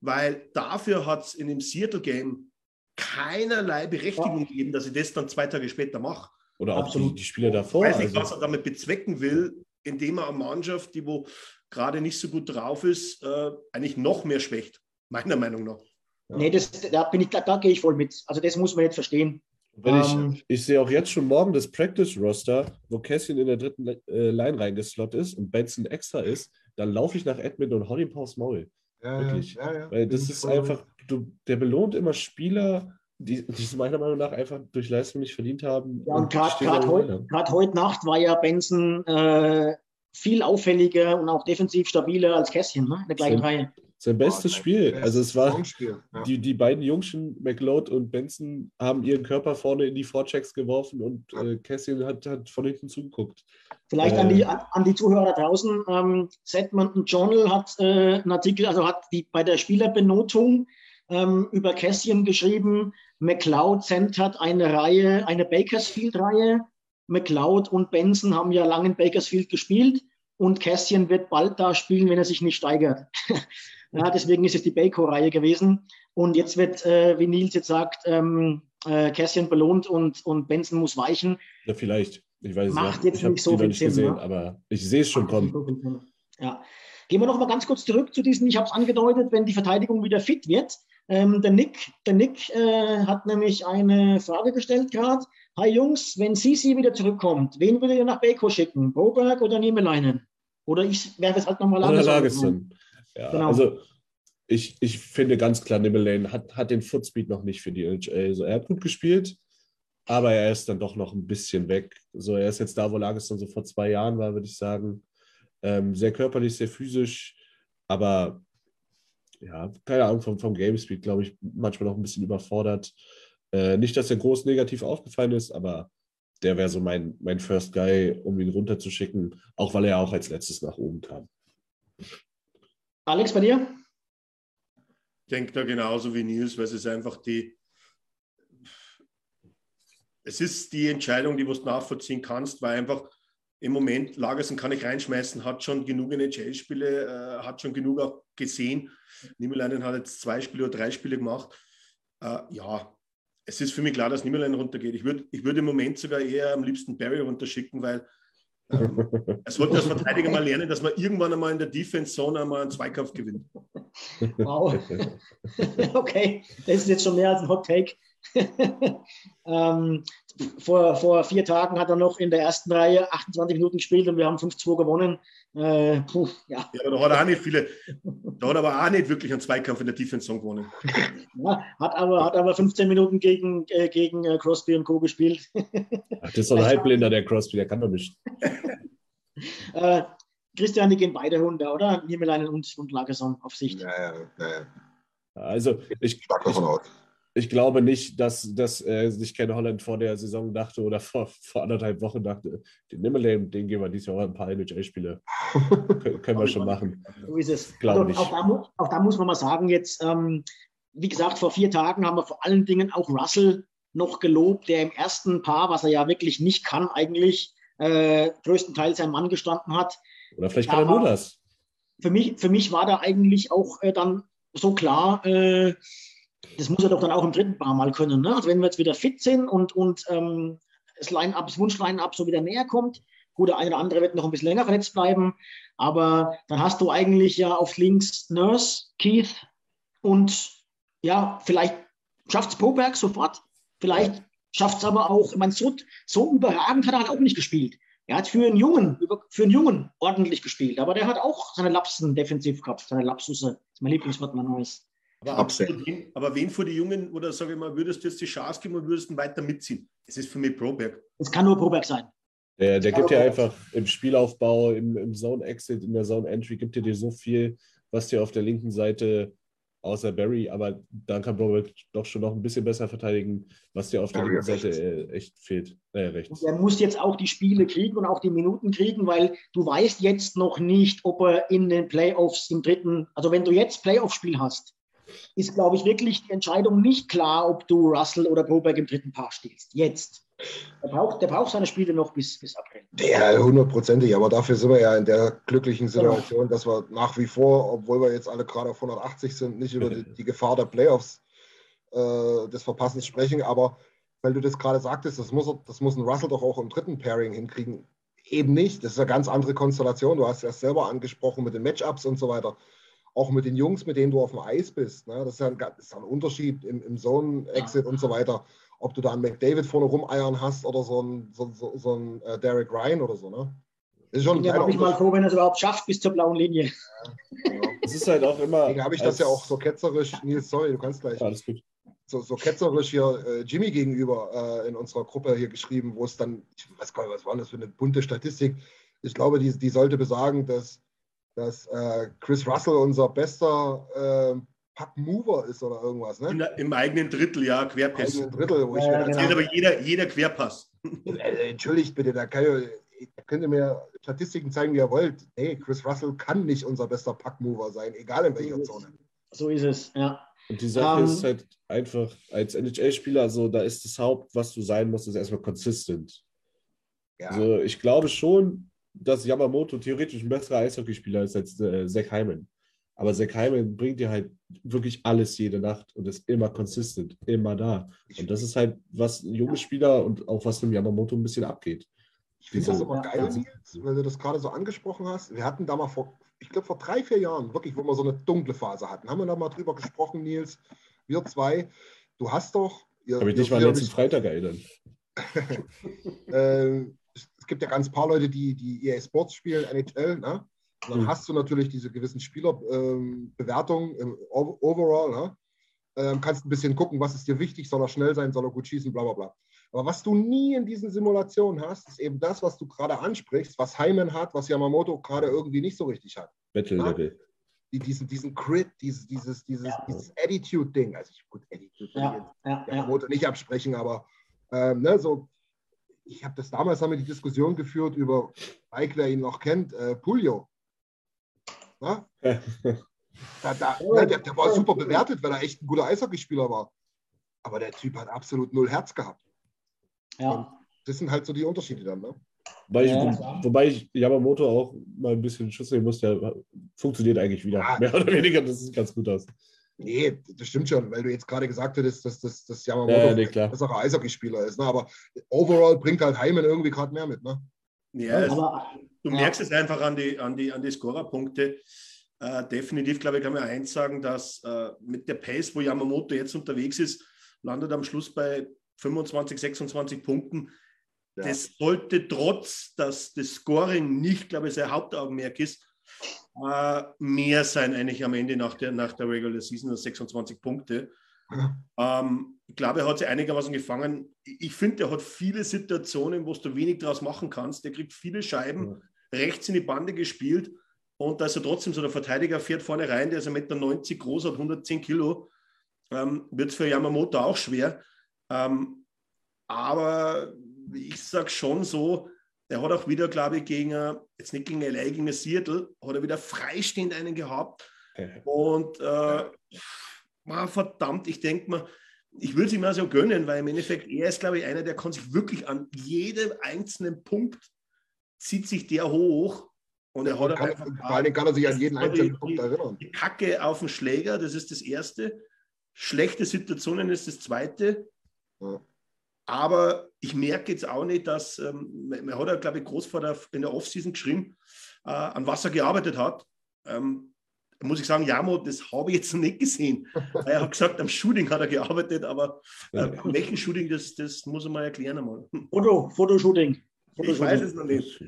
Weil dafür hat es in dem Seattle-Game keinerlei Berechtigung geben, dass ich das dann zwei Tage später mache. Oder die, die Spieler davor. Ich weiß nicht, also- was er damit bezwecken will, indem er eine Mannschaft, die wo gerade nicht so gut drauf ist, äh, eigentlich noch mehr schwächt. Meiner Meinung nach. Nee, das, da, bin ich, da, da gehe ich voll mit. Also das muss man jetzt verstehen. Wenn Ähm, ich, ich sehe auch jetzt schon morgen das Practice-Roster, wo Cassian in der dritten äh, Line reingeslot ist und Benson extra ist, dann laufe ich nach Edmund und hau ihm aufs Maul. Ja, Wirklich. Ja, ja. Weil das ich ist einfach, du, der belohnt immer Spieler, die, die es meiner Meinung nach einfach durch Leistung nicht verdient haben. Ja, und gerade heute, heute Nacht war ja Benson äh, viel auffälliger und auch defensiv stabiler als Kässchen ne? in der gleichen Stimmt. Reihe. Sein bestes sein Spiel. bestes Also es war, ja. die, die beiden Jungschen, McLeod und Benson, haben ihren Körper vorne in die Vorchecks geworfen und äh, Cassian hat, hat von hinten zugeguckt. Vielleicht Äh. an, die, an, die Zuhörer draußen. Ähm, Sedmonton Journal hat äh, einen Artikel, also hat die, bei der Spielerbenotung ähm, über Cassian geschrieben, McLeod centert eine Reihe, eine Bakersfield-Reihe. McLeod und Benson haben ja lange in Bakersfield gespielt und Cassian wird bald da spielen, wenn er sich nicht steigert. ja, deswegen ist es die Baco-Reihe gewesen. Und jetzt wird, äh, wie Nils jetzt sagt, ähm, äh, Cassian belohnt und, und Benson muss weichen. Ja, vielleicht. Ich weiß es Macht nicht. jetzt Ich nicht so viel nicht Sinn, gesehen, ne? aber ich sehe es schon kommen. Ja. Gehen wir noch mal ganz kurz zurück zu diesen, ich habe es angedeutet, wenn die Verteidigung wieder fit wird. Ähm, der Nick, der Nick äh, hat nämlich eine Frage gestellt gerade. Hi Jungs, wenn Sisi wieder zurückkommt, wen würdet ihr nach Beko schicken? Boberg oder Niemeleinen? Oder ich werfe es halt nochmal Oder anders. Lagesson. Ja, Genau. also ich, ich finde ganz klar, Nimmelane hat, hat den Footspeed noch nicht für die NHL. Also er hat gut gespielt, aber er ist dann doch noch ein bisschen weg. So, er ist jetzt da, wo Lagesson so vor zwei Jahren war, würde ich sagen. Ähm, sehr körperlich, sehr physisch, aber ja, keine Ahnung, vom, vom Game Speed, glaube ich, manchmal noch ein bisschen überfordert. Äh, nicht, dass er groß negativ aufgefallen ist, aber der wäre so mein, mein First Guy, um ihn runterzuschicken, auch weil er auch als letztes nach oben kam. Alex, bei dir? Ich denke da genauso wie Nils, weil es ist einfach die. Es ist die Entscheidung, die du nachvollziehen kannst, weil einfach im Moment Lagersen kann ich reinschmeißen, hat schon genug NHL-Spiele, äh, hat schon genug auch gesehen. Niemeleinen hat jetzt zwei Spiele oder drei Spiele gemacht. Äh, ja, es ist für mich klar, dass Niemeleinen runtergeht. Ich würde ich würd im Moment sogar eher am liebsten Barry runterschicken, weil er sollte als Verteidiger mal lernen, dass man irgendwann einmal in der Defense-Zone einmal einen Zweikampf gewinnt. Wow. okay, das ist jetzt schon mehr als ein Hot Take. ähm, vor, vor vier Tagen hat er noch in der ersten Reihe 28 Minuten gespielt und wir haben 5-2 gewonnen. Äh, puh, ja. Ja, aber da hat er auch nicht viele, da hat er aber auch nicht wirklich einen Zweikampf in der Defense gewonnen. ja, hat, aber, hat aber 15 Minuten gegen, äh, gegen äh, Crosby und Co. gespielt. Ach, das ist doch ein Halbblinder, der Crosby, der kann doch nicht. äh, Christian, die gehen beide runter, oder? Niemeleinen und, und Lagerson auf Sicht. Ja, ja, ja. Also ich, aus. Ich glaube nicht, dass, dass äh, sich Ken Holland vor der Saison dachte oder vor, vor anderthalb Wochen dachte, den Nimmerlane, den geben wir dieses Jahr auch ein paar NHL-Spiele. Können, wir schon machen. So ist es. Glaub also, nicht. auch, auch da muss man mal sagen, jetzt, ähm, wie gesagt, vor vier Tagen haben wir vor allen Dingen auch Russell noch gelobt, der im ersten Paar, was er ja wirklich nicht kann, eigentlich äh, größtenteils sein Mann gestanden hat. Oder vielleicht kann er nur das. Für mich, für mich war da eigentlich auch äh, dann so klar, äh, das muss er doch dann auch im dritten Paar mal können. Ne? Also wenn wir jetzt wieder fit sind und, und ähm, das Line-Up, das Wunsch-Line-Up so wieder näher kommt, gut, der eine oder andere wird noch ein bisschen länger verletzt bleiben, aber dann hast du eigentlich ja auf links Nurse, Keith und ja, vielleicht schafft es Poberg sofort, vielleicht schafft es aber auch, ich meine, so, so überragend hat er halt auch nicht gespielt. Er hat für einen Jungen, für einen Jungen ordentlich gespielt, aber der hat auch seine Lapsen defensiv gehabt, seine Lapsusse. Das ist mein Lieblingswort, mein neues. Aber, Absehen. absolut wen, aber wen vor die Jungen, oder sage ich mal, würdest du jetzt die Chance geben und würdest ihn weiter mitziehen? Es ist für mich Proberg. Es kann nur Proberg sein. Der, der gibt ja okay. einfach im Spielaufbau, im, im Zone-Exit, in der Zone-Entry, gibt er dir so viel, was dir auf der linken Seite, außer Barry, aber dann kann Robert doch schon noch ein bisschen besser verteidigen, was dir auf der linken Seite rechts. äh, echt fehlt. Äh, rechts. Er muss jetzt auch die Spiele kriegen und auch die Minuten kriegen, weil du weißt jetzt noch nicht, ob er in den Playoffs im dritten, also wenn du jetzt Playoff-Spiel hast, ist, glaube ich, wirklich die Entscheidung nicht klar, ob du Russell oder Proberg im dritten Paar stehst. Jetzt. Der braucht, der braucht seine Spiele noch bis, bis April. Ja, hundertprozentig. Aber dafür sind wir ja in der glücklichen Situation, dass wir nach wie vor, obwohl wir jetzt alle gerade auf 180 sind, nicht über die, die Gefahr der Playoffs äh, des Verpassens sprechen, aber weil du das gerade sagtest, das muss, das muss ein Russell doch auch im dritten Pairing hinkriegen. Eben nicht. Das ist eine ganz andere Konstellation. Du hast ja selber angesprochen mit den Matchups und so weiter. Auch mit den Jungs, mit denen du auf dem Eis bist. Ne? Das, ist ja ein, das ist ein Unterschied im, im Zone-Exit und so weiter. Ob du da einen McDavid vorne rumeiern hast oder so ein, so, so, so ein äh, Derek Ryan oder so. Ne? Das ist schon ja, bin ich mal froh, wenn er es überhaupt schafft bis zur blauen Linie. Ja, genau. Das ist halt auch immer. Deswegen habe ich das ja auch so ketzerisch, Nils, sorry, du kannst gleich. Alles gut so, so ketzerisch hier äh, Jimmy gegenüber äh, in unserer Gruppe hier geschrieben, wo es dann, ich weiß gar nicht, was war das für eine bunte Statistik. Ich glaube, die, die sollte besagen, dass, dass äh, Chris Russell unser bester äh, Pack-Mover ist oder irgendwas. Ne? Der, Im eigenen Drittel, ja, Querpass. Im eigenen Drittel, wo ich ja, genau. aber jeder, jeder Querpass. Äh, entschuldigt bitte, da, kann, da könnt ihr mir Statistiken zeigen, wie ihr wollt. Nee, Chris Russell kann nicht unser bester Pack-Mover sein, egal in welcher Zone. So ist es, ja. Und die Sache um, ist ähm, halt einfach, als NHL-Spieler, so, da ist das Haupt, was du sein musst, ist erstmal consistent. Ja. Also ich glaube schon, dass Yamamoto theoretisch ein besserer Eishockeyspieler ist als äh, Zach Hyman. Aber Zach Hyman bringt dir halt wirklich alles jede Nacht und ist immer consistent, immer da. Und das ist halt, was junge Spieler und auch was dem Yamamoto ein bisschen abgeht. Ich finde das aber geil, Nils, weil du das gerade so angesprochen hast. Wir hatten da mal vor, ich glaube, vor drei, vier Jahren, wirklich, wo wir so eine dunkle Phase hatten, haben wir da mal drüber gesprochen, Nils, wir zwei. Du hast doch. Habe ich nicht mal letzten Freitag erinnert. äh, es gibt ja ganz paar Leute, die, die EA Sports spielen, NHL, ne? Und dann mhm. hast du natürlich diese gewissen Spielerbewertungen ähm, Overall, ne? Ähm, kannst ein bisschen gucken, was ist dir wichtig, soll er schnell sein, soll er gut schießen, bla bla bla. Aber was du nie in diesen Simulationen hast, ist eben das, was du gerade ansprichst, was Hyman hat, was Yamamoto gerade irgendwie nicht so richtig hat. Battle Level. Die, diesen, diesen Crit, dieses, dieses, dieses, ja. dieses Attitude-Ding. Also ich, gut, Attitude ja, ja, Yamamoto nicht absprechen, aber ähm, ne, so, ich habe das damals haben wir die Diskussion geführt über Mike, wer ihn noch kennt, äh, Pulio. da, da, ne, der, der, war super bewertet, weil er echt ein guter Eishockeyspieler war. Aber der Typ hat absolut null Herz gehabt. Ja. das sind halt so die Unterschiede dann, ne? Wobei ich, ja. wobei ich Yamamoto auch mal ein bisschen Schuss nehmen muss, der funktioniert eigentlich wieder. Ja. Mehr oder weniger, das sieht ganz gut aus. Nee, das stimmt schon, weil du jetzt gerade gesagt hättest, dass, dass, dass Yamamoto ja, nee, ein besserer Eishockeyspieler ist. Ne? Aber overall bringt halt Heimen irgendwie gerade mehr mit. Ne? Ja, also, aber, du merkst es einfach an die, an die, an die Scorerpunkte. Äh, definitiv, glaube ich, kann man eins sagen, dass äh, mit der Pace, wo Yamamoto jetzt unterwegs ist, landet am Schluss bei 25, 26 Punkten. Ja. Das sollte trotz, dass das Scoring nicht, glaube ich, sein Hauptaugenmerk ist, äh, mehr sein eigentlich am Ende nach der, nach der Regular Season als 26 Punkte. Ähm, ich glaube, er hat sich einigermaßen gefangen. Ich finde, er hat viele Situationen, wo du wenig draus machen kannst. Der kriegt viele Scheiben ja. rechts in die Bande gespielt und da ist er trotzdem so der Verteidiger, fährt vorne rein, der ist 1,90 Meter groß, hat 110 Kilo. Ähm, Wird es für Yamamoto auch schwer. Ähm, aber ich sage schon so, er hat auch wieder, glaube ich, gegen, jetzt nicht gegen LA, gegen Seattle, hat er wieder freistehend einen gehabt. Okay. Und äh, man, verdammt, ich denke mal, ich würde es ihm also gönnen, weil im Endeffekt, er ist, glaube ich, einer, der kann sich wirklich an jedem einzelnen Punkt, zieht sich der hoch. Und er hat kann, einfach, vor allem kann er sich an jeden einzelnen die, Punkt erinnern. Die Kacke auf den Schläger, das ist das Erste. Schlechte Situationen ist das Zweite. Aber ich merke jetzt auch nicht, dass, ähm, man hat ja, glaube ich, Großvater in der Offseason geschrieben, äh, an was er gearbeitet hat. Ähm, muss ich sagen, Jamo, das habe ich jetzt noch nicht gesehen. er hat gesagt, am Shooting hat er gearbeitet, aber äh, an welchem Shooting, das, das muss er mal erklären einmal. Foto, Fotoshooting. Ich weiß es noch nicht.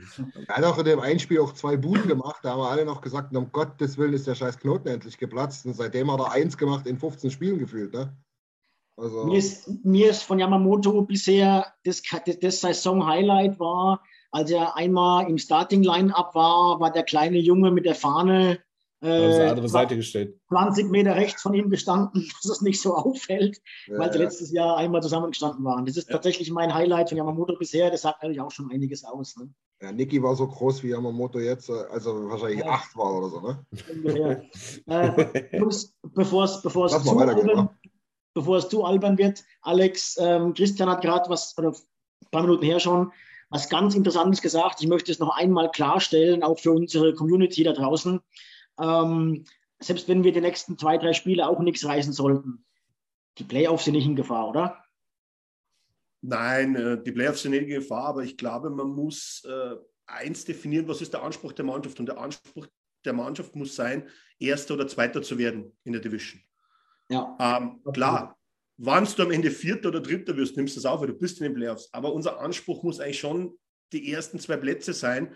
Er hat auch in dem Einspiel auch zwei Buden gemacht. Da haben wir alle noch gesagt, um Gottes Willen ist der scheiß Knoten endlich geplatzt. Und seitdem hat er eins gemacht in 15 Spielen gefühlt. Ne? Also mir, ist, mir ist von Yamamoto bisher das, das, Saison-Highlight war, als er einmal im Starting-Line-Up war, war der kleine Junge mit der Fahne äh, andere Seite gestellt. 20 Meter rechts von ihm gestanden, dass es nicht so auffällt, ja, weil sie ja. letztes Jahr einmal zusammengestanden waren. Das ist ja. tatsächlich mein Highlight von Yamamoto bisher. Das sagt eigentlich auch schon einiges aus. Ne? Ja, Niki war so groß wie Yamamoto jetzt, also wahrscheinlich acht war oder so, ne? äh, bevor es bevor es zu bevor es zu albern wird. Alex, ähm, Christian hat gerade was, oder ein paar Minuten her schon, was ganz Interessantes gesagt. Ich möchte es noch einmal klarstellen, auch für unsere Community da draußen. Ähm, selbst wenn wir die nächsten zwei, drei Spiele auch nichts reißen sollten. die Playoffs sind nicht in Gefahr, oder? Nein, äh, die Playoffs sind nicht in Gefahr, aber ich glaube, man muss äh, eins definieren, was ist der Anspruch der Mannschaft? Und der Anspruch der Mannschaft muss sein, Erster oder Zweiter zu werden in der Division. Ja. Ähm, klar, wann du am Ende Vierter oder Dritter wirst, nimmst du es auf, weil du bist in den Playoffs. Aber unser Anspruch muss eigentlich schon die ersten zwei Plätze sein.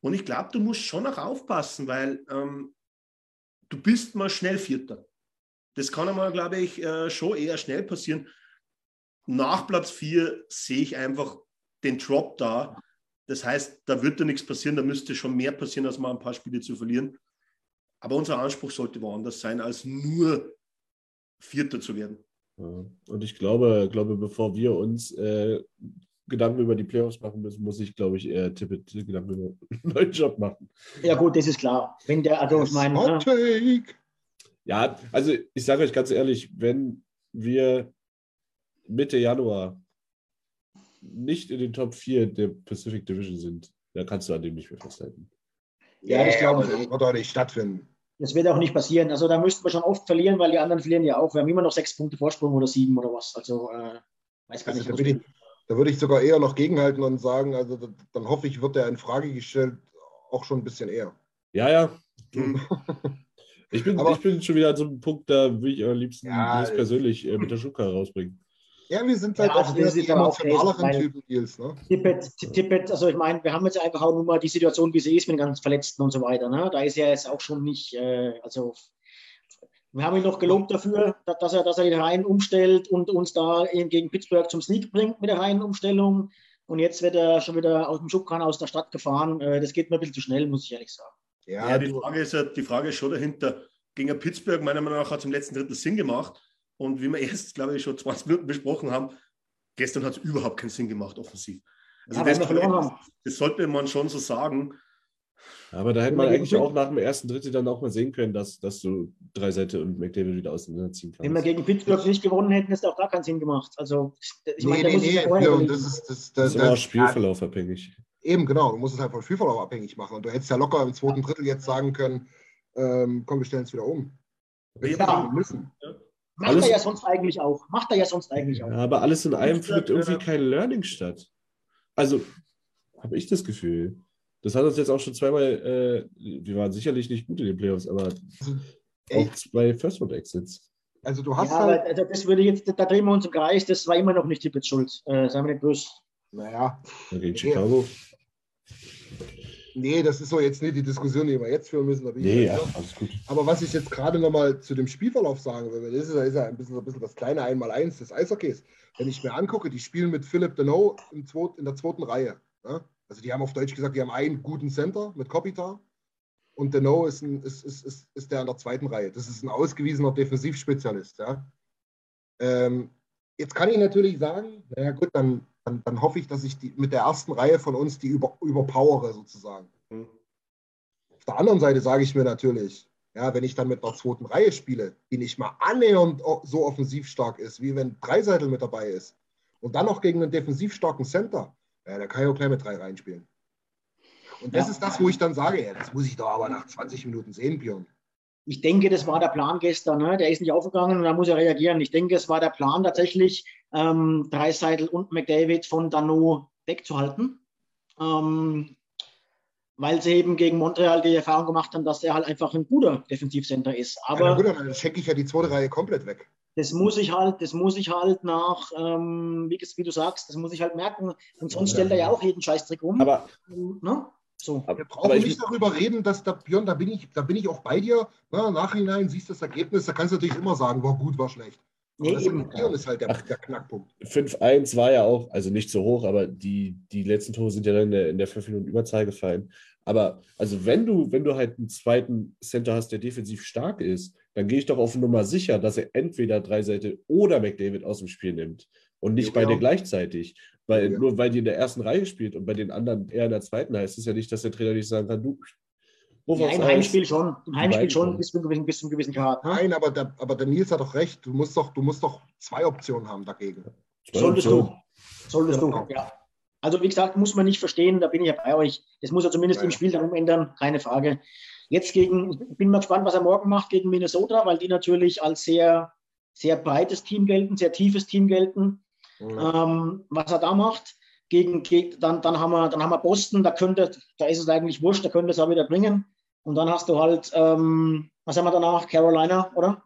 Und ich glaube, du musst schon auch aufpassen, weil ähm, du bist mal schnell Vierter. Das kann einmal, glaube ich, äh, schon eher schnell passieren. Nach Platz 4 sehe ich einfach den Drop da. Das heißt, da wird da nichts passieren, da müsste schon mehr passieren, als mal ein paar Spiele zu verlieren. Aber unser Anspruch sollte woanders sein, als nur Vierter zu werden. Ja. Und ich glaube, glaube, bevor wir uns äh, Gedanken über die Playoffs machen müssen, muss ich, glaube ich, eher Tippet Gedanken über einen neuen Job machen. Ja, gut, das ist klar. Wenn der, also ich meine. Ne? Ja, also ich sage euch ganz ehrlich, wenn wir Mitte Januar nicht in den Top 4 der Pacific Division sind, dann kannst du an dem nicht mehr festhalten. Ja, ich glaube, das wird doch nicht stattfinden. Das wird auch nicht passieren. Also da müssten wir schon oft verlieren, weil die anderen verlieren ja auch. Wir haben immer noch sechs Punkte Vorsprung oder sieben oder was. Also äh, weiß gar also nicht. Da, ich, da, würde ich sogar eher noch gegenhalten und sagen, also da, dann hoffe ich, wird er in Frage gestellt, auch schon ein bisschen eher. Ja, ja. ich, bin, Aber, ich bin schon wieder an so einem Punkt, da würde ich am liebsten ja, persönlich äh, mit der Schuka rausbringen. Ja, wir sind halt ja, auch also die emotionaleren Typen, Nils. Ne? Tippet, Tippet, also ich meine, wir haben jetzt einfach auch nur mal die Situation, wie sie ist mit den ganzen Verletzten und so weiter. Ne? Da ist ja jetzt auch schon nicht, äh, also wir haben ihn noch gelobt dafür, dass er, dass er den Reihen umstellt und uns da gegen Pittsburgh zum Sneak bringt mit der Reihenumstellung. Und jetzt wird er schon wieder aus dem Schubkran aus der Stadt gefahren. Äh, das geht mir ein bisschen zu schnell, muss ich ehrlich sagen. Ja, ja die, Frage ist ja, die Frage ist schon dahinter. Gegen Pittsburgh, meiner Meinung nach, hat es im letzten Drittel Sinn gemacht. Und wie wir erst, glaube ich, schon 20 Minuten besprochen haben, gestern hat es überhaupt keinen Sinn gemacht, offensiv. Also ja, das, kann, das, sollte man schon so sagen. Aber da hätte man eigentlich auch nach dem ersten Drittel dann auch mal sehen können, dass, dass du drei Seite und McDavid wieder auseinanderziehen kannst. Wenn wir gegen Pittsburgh nicht gewonnen hätten, hätte es auch gar keinen Sinn gemacht. Also, ich nee, meine, nee, nee, ja, das ist, das, das, das ist auch Spielverlauf abhängig. Eben, genau. Du musst es halt vom Spielverlauf abhängig machen. Und du hättest ja locker im zweiten Drittel jetzt sagen können, ähm, komm, wir stellen es wieder um. Wir ja. müssen. Ja. Macht alles, er ja sonst eigentlich auch. Macht er ja sonst eigentlich auch. Ja, aber alles in allem findet irgendwie kein Learning statt. Also, habe ich das Gefühl. Das hat uns jetzt auch schon zweimal, äh, wir waren sicherlich nicht gut in den Playoffs, aber also, auch zwei First Round Exits. Also du hast ja, halt, also das würde jetzt, da drehen wir uns im Kreis, das war immer noch nicht Tippets Schuld. Äh, sagen wir nicht böse. Naja. Gegen Chicago. Nee, das ist so jetzt nicht die Diskussion, die wir jetzt führen müssen. nee, ja, alles gut. Aber was ich jetzt gerade nochmal zu dem Spielverlauf sagen will, das ist, ist ja ein bisschen, ein bisschen das kleine Einmaleins des Eishockeys. Wenn ich mir angucke, die spielen mit Philipp Deneau in, in der zweiten Reihe. Ne? Also die haben auf Deutsch gesagt, die haben einen guten Center mit Kopitar und Deneau ist, ein, ist, ist, ist, ist der in der zweiten Reihe. Das ist ein ausgewiesener Defensivspezialist. Ja? Ähm, jetzt kann ich natürlich sagen, naja gut, dann dann, dann hoffe ich, dass ich die, mit der ersten Reihe von uns die über, überpowere sozusagen. Mhm. Auf der anderen Seite sage ich mir natürlich, ja, wenn ich dann mit einer zweiten Reihe spiele, die nicht mal annähernd so offensiv stark ist, wie wenn Dreiseitel mit dabei ist, und dann noch gegen einen defensiv starken Center, ja, da kann ich auch gleich mit drei reinspielen. Und das ja. ist das, wo ich dann sage, ja, das muss ich doch aber nach 20 Minuten sehen, Björn ich denke, das war der Plan gestern. Ne? Der ist nicht aufgegangen und da muss er reagieren. Ich denke, es war der Plan tatsächlich, ähm, Dreiseitel und McDavid von Dano wegzuhalten. Ähm, weil sie eben gegen Montreal die Erfahrung gemacht haben, dass er halt einfach ein guter Defensivcenter ist. Aber ja, gut, dann checke ich ja die zweite Reihe komplett weg. Das muss ich halt, das muss ich halt nach, ähm, wie, wie, du sagst, das muss ich halt merken. Und sonst ja, stellt er ja auch jeden Scheißtrick um. Aber, ne? So. Wir brauchen nicht ich, darüber reden, dass da, Björn, da bin ich, da bin ich auch bei dir. Na, Nachhinein siehst du das Ergebnis, da kannst du natürlich immer sagen, war gut, war schlecht. Nee, das eben. ist halt der, der Knackpunkt. 5-1 war ja auch, also nicht so hoch, aber die, die letzten Tore sind ja dann in der, in der 5 Minuten Überzahl gefallen. Aber also wenn du, wenn du halt einen zweiten Center hast, der defensiv stark ist, dann gehe ich doch auf Nummer sicher, dass er entweder Dreiseitel oder McDavid aus dem Spiel nimmt und nicht beide ja. gleichzeitig. Weil ja. nur weil die in der ersten Reihe spielt und bei den anderen eher in der zweiten heißt es ja nicht, dass der Trainer nicht sagen kann, du. Ja, im Heimspiel schon. Im Heimspiel schon bis zu einem gewissen, bis zum gewissen Grad. Ne? Nein, aber der, aber der Nils hat doch recht. Du musst doch, du musst doch zwei Optionen haben dagegen. Zwei Solltest Optionen. du. Solltest du, ja. Also wie gesagt, muss man nicht verstehen, da bin ich ja bei euch. Das muss er zumindest ja. im Spiel dann umändern, keine Frage. Jetzt gegen, ich bin mal gespannt, was er morgen macht gegen Minnesota, weil die natürlich als sehr sehr breites Team gelten, sehr tiefes Team gelten. Ja. Ähm, was er da macht, gegen, gegen dann, dann, haben wir, dann haben wir Boston, da könnte, da ist es eigentlich wurscht, da könnte es auch wieder bringen. Und dann hast du halt, ähm, was haben wir danach? Carolina, oder?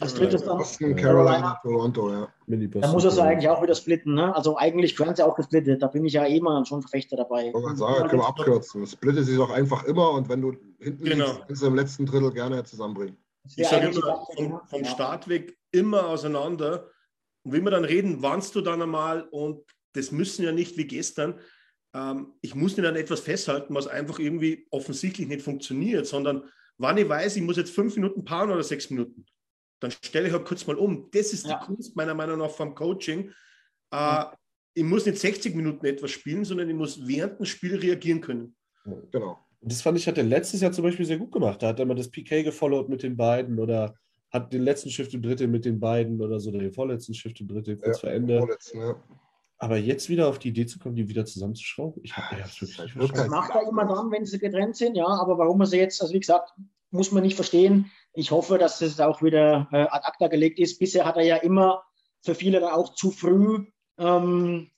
Als drittes dann. Boston, Carolina, Toronto, ja. Da muss er es eigentlich auch wieder splitten. Ne? Also eigentlich können sie auch gesplittet. Da bin ich ja eh mal schon Verfechter dabei. Ich kann sagen, können wir abkürzen. Splitte sich doch einfach immer und wenn du hinten genau. liegst, kannst du im letzten Drittel gerne zusammenbringen. Ich sage immer, vom, vom Start weg immer auseinander. Und wenn wir dann reden, warnst du dann einmal und das müssen ja nicht wie gestern. Ähm, ich muss nicht an etwas festhalten, was einfach irgendwie offensichtlich nicht funktioniert, sondern wann ich weiß, ich muss jetzt fünf Minuten paaren oder sechs Minuten dann stelle ich halt kurz mal um. Das ist ja. die Kunst meiner Meinung nach vom Coaching. Äh, ich muss nicht 60 Minuten etwas spielen, sondern ich muss während dem Spiel reagieren können. Genau. Und das fand ich, hat er letztes Jahr zum Beispiel sehr gut gemacht. Da hat er mal das PK gefollowt mit den beiden oder hat den letzten Shift im Dritte mit den beiden oder so, oder den vorletzten Shift im Dritte kurz ja, vor Ende. Ja. Aber jetzt wieder auf die Idee zu kommen, die wieder zusammenzuschrauben, ich habe es wirklich nicht verstanden. Das macht er immer dann, wenn sie getrennt sind, ja, aber warum er sie jetzt, also wie gesagt, muss man nicht verstehen. Ich hoffe, dass es auch wieder äh, ad acta gelegt ist. Bisher hat er ja immer für viele dann auch zu früh ähm,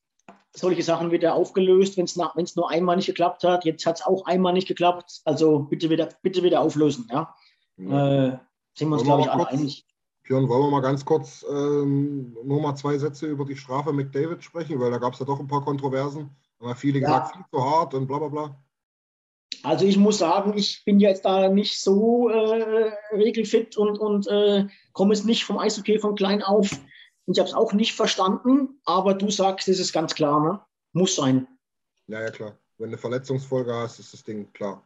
solche Sachen wieder aufgelöst, wenn es nur einmal nicht geklappt hat. Jetzt hat es auch einmal nicht geklappt. Also bitte wieder, bitte wieder auflösen. Ja? ja. Äh, sind wir uns, glaube ich, alle einig. Björn, wollen wir mal ganz kurz ähm, nur mal zwei Sätze über die Strafe McDavid sprechen, weil da gab es ja doch ein paar Kontroversen. Da haben viele ja. gesagt, viel zu hart und bla bla bla. Also ich muss sagen, ich bin jetzt da nicht so äh, regelfit und, und äh, komme es nicht vom Eishockey von klein auf. Ich habe es auch nicht verstanden, aber du sagst, es ist ganz klar, ne? Muss sein. Ja, ja, klar. Wenn du eine Verletzungsfolge hast, ist das Ding klar.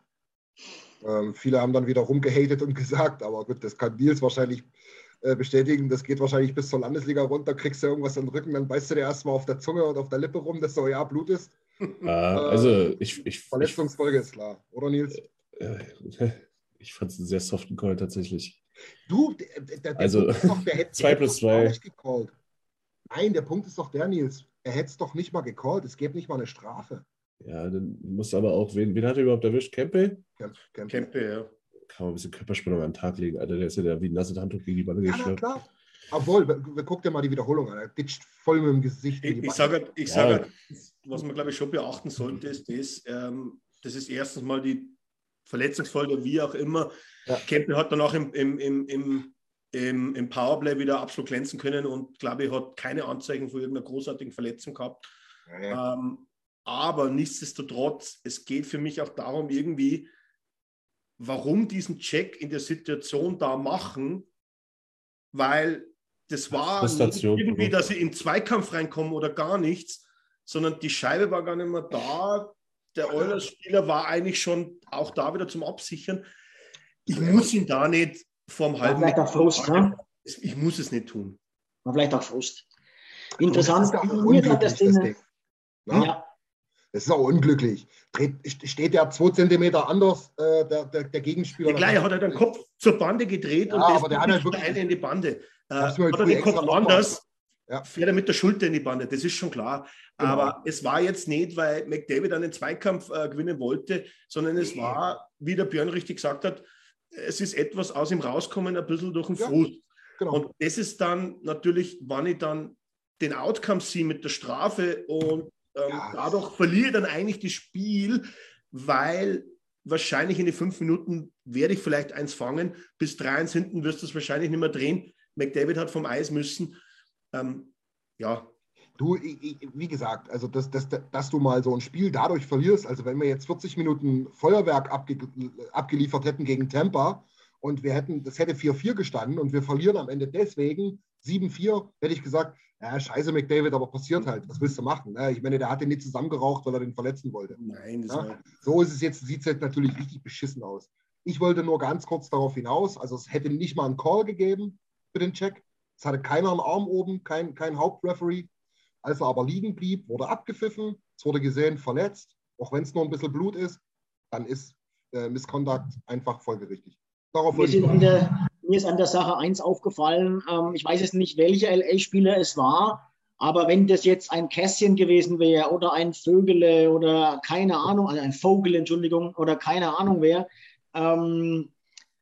Ähm, viele haben dann wieder rumgehatet und gesagt, aber gut, das kann Nils wahrscheinlich äh, bestätigen, das geht wahrscheinlich bis zur Landesliga runter, kriegst du irgendwas in den Rücken, dann beißt du dir erstmal auf der Zunge und auf der Lippe rum, dass so ja Blut ist. Äh, also ich, ich Verletzungsfolge ist klar, oder Nils? Äh, ich fand es einen sehr soften Call tatsächlich. Du, der, der, der also, Punkt ist doch, der hätte 2 plus 2. nicht gecallt. Nein, der Punkt ist doch der, Nils. Er hätte es doch nicht mal gecallt. Es gäbe nicht mal eine Strafe. Ja, dann muss aber auch, wen, wen hat er überhaupt erwischt? Kempe? Kempe, Kempe ja. Kann man ein bisschen Körperspannung an den Tag legen, Alter. Der ist ja der, wie ein nasses Handtuch gegen die Balle ja, geschleppt. klar. Obwohl, guck dir mal die Wiederholung an. Er ditcht voll mit dem Gesicht. Ich, ich sage, ich ja. sage was man, glaube ich, schon beachten sollte, ist das, ähm, das ist erstens mal die Verletzungsfolge, wie auch immer. Ja. Campbell hat dann auch im, im, im, im, im, im Powerplay wieder absolut glänzen können und, glaube ich, hat keine Anzeichen von irgendeiner großartigen Verletzung gehabt. Ja. Ähm, aber nichtsdestotrotz, es geht für mich auch darum, irgendwie, warum diesen Check in der Situation da machen, weil das war nicht irgendwie, dass sie in Zweikampf reinkommen oder gar nichts, sondern die Scheibe war gar nicht mehr da. Der Oilers-Spieler war eigentlich schon auch da wieder zum Absichern. Ich muss ihn da nicht vorm halben. Vielleicht auch Frust, ne? Ich muss es nicht tun. War vielleicht auch Frust. Interessant. Das ist auch das Ding. Ja. Das ist auch unglücklich. Steht der zwei Zentimeter anders, äh, der, der, der, Gegenspieler? Ja, er hat er den Kopf zur Bande gedreht ja, und aber der hat halt wirklich in die Bande. Äh, hat er den Kopf anders, ja. fährt er mit der Schulter in die Bande, das ist schon klar. Genau. Aber es war jetzt nicht, weil McDavid einen Zweikampf äh, gewinnen wollte, sondern es war, wie der Björn richtig gesagt hat, es ist etwas aus ihm rauskommen, ein bisschen durch den ja, Fuß. Genau. Und das ist dann natürlich, wann ich dann den Outcome sehe mit der Strafe und ähm, ja, dadurch verliere ich dann eigentlich das Spiel, weil wahrscheinlich in den fünf Minuten werde ich vielleicht eins fangen, bis drei eins hinten wirst du es wahrscheinlich nicht mehr drehen. McDavid hat vom Eis müssen. Ähm, ja. Du, wie gesagt, also dass, dass, dass du mal so ein Spiel dadurch verlierst, also wenn wir jetzt 40 Minuten Feuerwerk abge, abgeliefert hätten gegen Tampa und wir hätten, das hätte 4-4 gestanden und wir verlieren am Ende deswegen 7-4, hätte ich gesagt, ja, scheiße McDavid, aber passiert halt. Was willst du machen? Ne? Ich meine, der hat den nicht zusammengeraucht, weil er den verletzen wollte. Nein, das ja? So ist es jetzt, sieht es jetzt natürlich richtig beschissen aus. Ich wollte nur ganz kurz darauf hinaus, also es hätte nicht mal einen Call gegeben für den Check. Es hatte keiner einen Arm oben, kein, kein Hauptreferee. Als er aber liegen blieb, wurde abgepfiffen. Es wurde gesehen, verletzt. Auch wenn es nur ein bisschen Blut ist, dann ist äh, Misconduct einfach folgerichtig. Darauf mir, ist der, mir ist an der Sache eins aufgefallen. Ähm, ich weiß jetzt nicht, welcher LA-Spieler es war, aber wenn das jetzt ein Kässchen gewesen wäre oder ein Vögele oder keine Ahnung, also ein Vogel, Entschuldigung, oder keine Ahnung wer, ähm,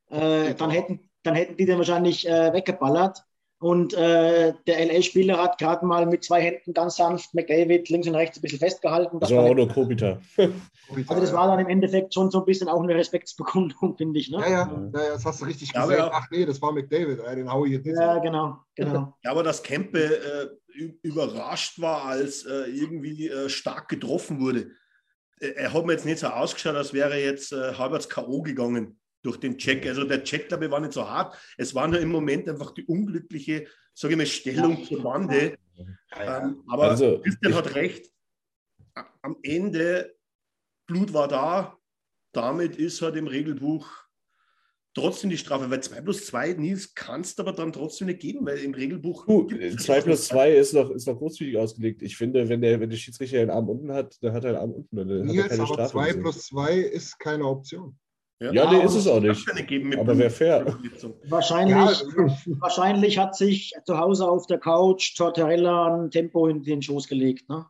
äh, dann, hätten, dann hätten die den wahrscheinlich äh, weggeballert. Und äh, der LA-Spieler hat gerade mal mit zwei Händen ganz sanft McDavid links und rechts ein bisschen festgehalten. Das, das war auch nur Kobita. also das war dann im Endeffekt schon so ein bisschen auch eine Respektsbekundung, finde ich. Ne? Ja, ja, ja, das hast du richtig ja, gesagt. Ach nee, das war McDavid, den hau ich jetzt nicht. Ja, genau, genau. Ja, aber dass Kempe äh, überrascht war, als äh, irgendwie äh, stark getroffen wurde. Äh, er hat mir jetzt nicht so ausgeschaut, als wäre jetzt äh, halbwegs K.O. gegangen durch den Check. Also der Check, glaube ich, war nicht so hart. Es war nur im Moment einfach die unglückliche, sage ich mal, Stellung zur Wande. Ähm, aber also, Christian hat recht. Am Ende, Blut war da. Damit ist halt im Regelbuch trotzdem die Strafe, weil 2 plus 2, Nils, kannst du aber dann trotzdem nicht geben, weil im Regelbuch. 2 plus 2 ist noch, ist noch großzügig ausgelegt. Ich finde, wenn der, wenn der Schiedsrichter den Arm unten hat, dann hat er den Arm unten. Dann Nils, hat er keine aber 2 plus 2 ist keine Option. Ja, ja nee, ist es auch nicht. Aber wäre fair. Wahrscheinlich, ja. wahrscheinlich hat sich zu Hause auf der Couch Tortorella ein Tempo in den Schoß gelegt. Ne?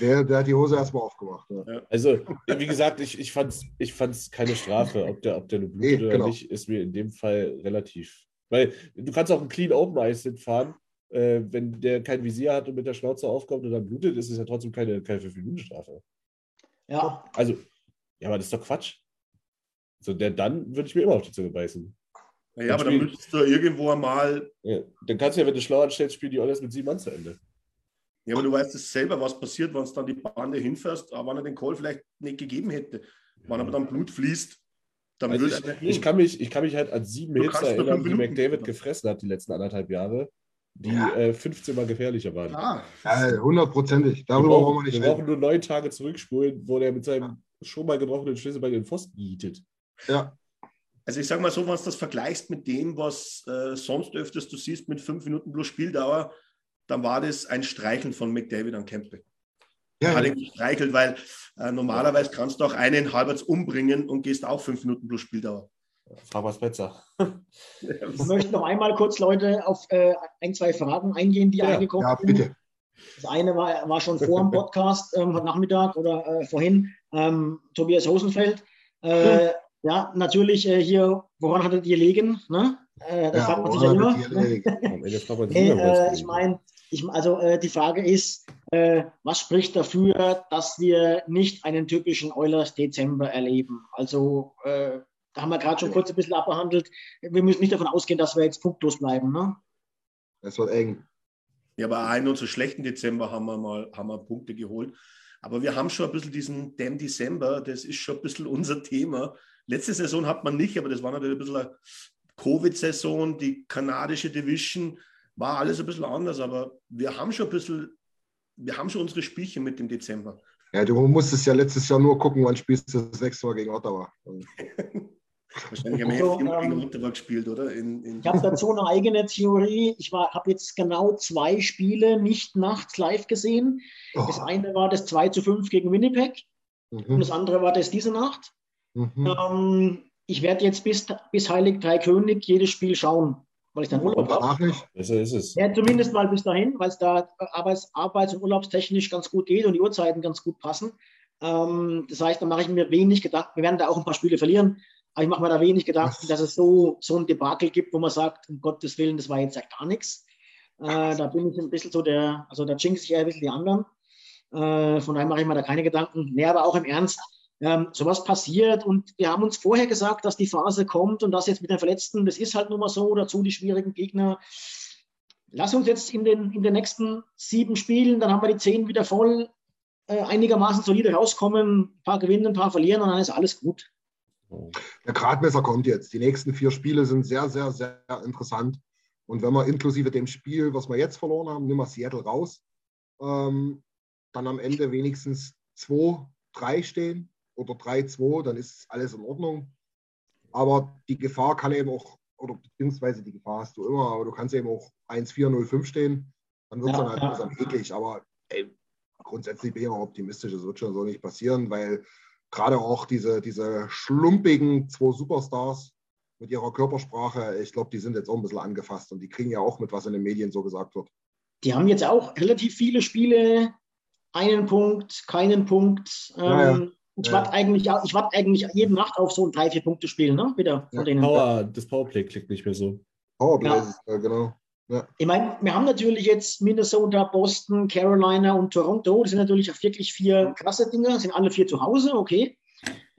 Der, der hat die Hose erstmal aufgemacht. Ja. Also, wie gesagt, ich, ich fand es ich fand's keine Strafe. Ob der, ob der nur blutet nee, oder genau. nicht, ist mir in dem Fall relativ. Weil du kannst auch ein Clean Open Ice fahren. Äh, wenn der kein Visier hat und mit der Schnauze aufkommt und dann blutet, ist es ja trotzdem keine, keine 5-Minuten-Strafe. Ja. Also, ja, aber das ist doch Quatsch. So, der dann würde ich mir immer auf die Zunge beißen. Ja, aber dann müsstest du irgendwo einmal. Ja, dann kannst du ja, wenn du schlau anstellst, spielen die alles mit sieben Mann zu Ende. Ja, aber du weißt es selber, was passiert, wenn es dann die Bande hinfährst, aber wenn er den Call vielleicht nicht gegeben hätte. Wenn aber dann Blut fließt, dann also würde ich, ich, kann mich, ich kann mich halt an sieben du Hits erinnern, die McDavid gefressen hat die letzten anderthalb Jahre, die ja. äh, 15 Mal gefährlicher waren. Ja, hundertprozentig. Darüber brauchen wir nicht Wir brauchen nur neun Tage zurückspulen, wo der mit seinem schon mal gebrochenen Schlüssel bei den Pfosten gietet. Ja. Also ich sage mal so, wenn du das vergleichst mit dem, was äh, sonst öfters du siehst mit fünf Minuten plus Spieldauer, dann war das ein Streicheln von McDavid an Campbell. Ja, hat ihn gestreichelt, weil äh, normalerweise kannst du auch einen halbwegs umbringen und gehst auch fünf Minuten plus Spieldauer. Was besser. ich möchte noch einmal kurz, Leute, auf äh, ein, zwei Fragen eingehen, die ja, eingekommen ja, bitte. sind. Das eine war, war schon vor dem Podcast, ähm, heute Nachmittag oder äh, vorhin, ähm, Tobias Rosenfeld. Äh, hm. Ja, natürlich äh, hier, woran hattet ihr liegen? Ne? Äh, das ja, fragt man sich ja immer. hey, äh, ich meine, ich, also äh, die Frage ist, äh, was spricht dafür, dass wir nicht einen typischen Eulers Dezember erleben? Also äh, da haben wir gerade schon kurz ein bisschen abbehandelt. Wir müssen nicht davon ausgehen, dass wir jetzt punktlos bleiben. Ne? Es wird eng. Ja, aber einen unserer schlechten Dezember haben wir mal haben wir Punkte geholt. Aber wir haben schon ein bisschen diesen Damn December, das ist schon ein bisschen unser Thema. Letzte Saison hat man nicht, aber das war natürlich ein bisschen eine Covid-Saison, die kanadische Division war alles ein bisschen anders, aber wir haben schon ein bisschen, wir haben schon unsere Spielchen mit dem Dezember. Ja, du musstest ja letztes Jahr nur gucken, wann spielst du das nächste Mal gegen Ottawa. Wahrscheinlich haben wir also, immer gegen Ottawa gespielt, oder? In, in ich habe dazu eine eigene Theorie. Ich habe jetzt genau zwei Spiele nicht nachts live gesehen. Oh. Das eine war das 2 zu 5 gegen Winnipeg mhm. und das andere war das diese Nacht. Mhm. Ähm, ich werde jetzt bis, bis Heilig Drei König jedes Spiel schauen, weil ich dann Urlaub habe. So ist es. Ja, zumindest mal bis dahin, weil es da arbeits-, arbeits und urlaubstechnisch ganz gut geht und die Uhrzeiten ganz gut passen. Ähm, das heißt, da mache ich mir wenig Gedanken. Wir werden da auch ein paar Spiele verlieren, aber ich mache mir da wenig Gedanken, dass es so, so ein Debakel gibt, wo man sagt, um Gottes Willen, das war jetzt ja gar nichts. Äh, da bin ich ein bisschen so der, also da jinx ich eher ein bisschen die anderen. Äh, von daher mache ich mir da keine Gedanken. Nee, aber auch im Ernst, ähm, sowas passiert und wir haben uns vorher gesagt, dass die Phase kommt und das jetzt mit den Verletzten, das ist halt nun mal so, dazu die schwierigen Gegner. Lass uns jetzt in den, in den nächsten sieben Spielen, dann haben wir die zehn wieder voll, äh, einigermaßen solide rauskommen, ein paar gewinnen, ein paar verlieren und dann ist alles gut. Der Gradmesser kommt jetzt. Die nächsten vier Spiele sind sehr, sehr, sehr interessant. Und wenn wir inklusive dem Spiel, was wir jetzt verloren haben, nehmen wir Seattle raus, ähm, dann am Ende wenigstens 2-3 stehen, oder 3-2, dann ist alles in Ordnung. Aber die Gefahr kann eben auch, oder beziehungsweise die Gefahr hast du immer, aber du kannst eben auch 1-4-0-5 stehen, dann wird es ja, dann halt ja. langsam eklig. Aber ey, grundsätzlich bin ich auch optimistisch, es wird schon so nicht passieren, weil gerade auch diese, diese schlumpigen zwei Superstars mit ihrer Körpersprache, ich glaube, die sind jetzt auch ein bisschen angefasst und die kriegen ja auch mit, was in den Medien so gesagt wird. Die haben jetzt auch relativ viele Spiele, einen Punkt, keinen Punkt. Ähm, ja, ich ja. warte eigentlich, ich warte eigentlich jede Nacht auf so ein 3-4-Punkte-Spiel, ne? Wieder von ja. denen. Power, das Powerplay klickt nicht mehr so. Powerplay ja. ist es, genau. Ja. Ich meine, wir haben natürlich jetzt Minnesota, Boston, Carolina und Toronto. Das sind natürlich auch wirklich vier krasse Dinger, sind alle vier zu Hause, okay.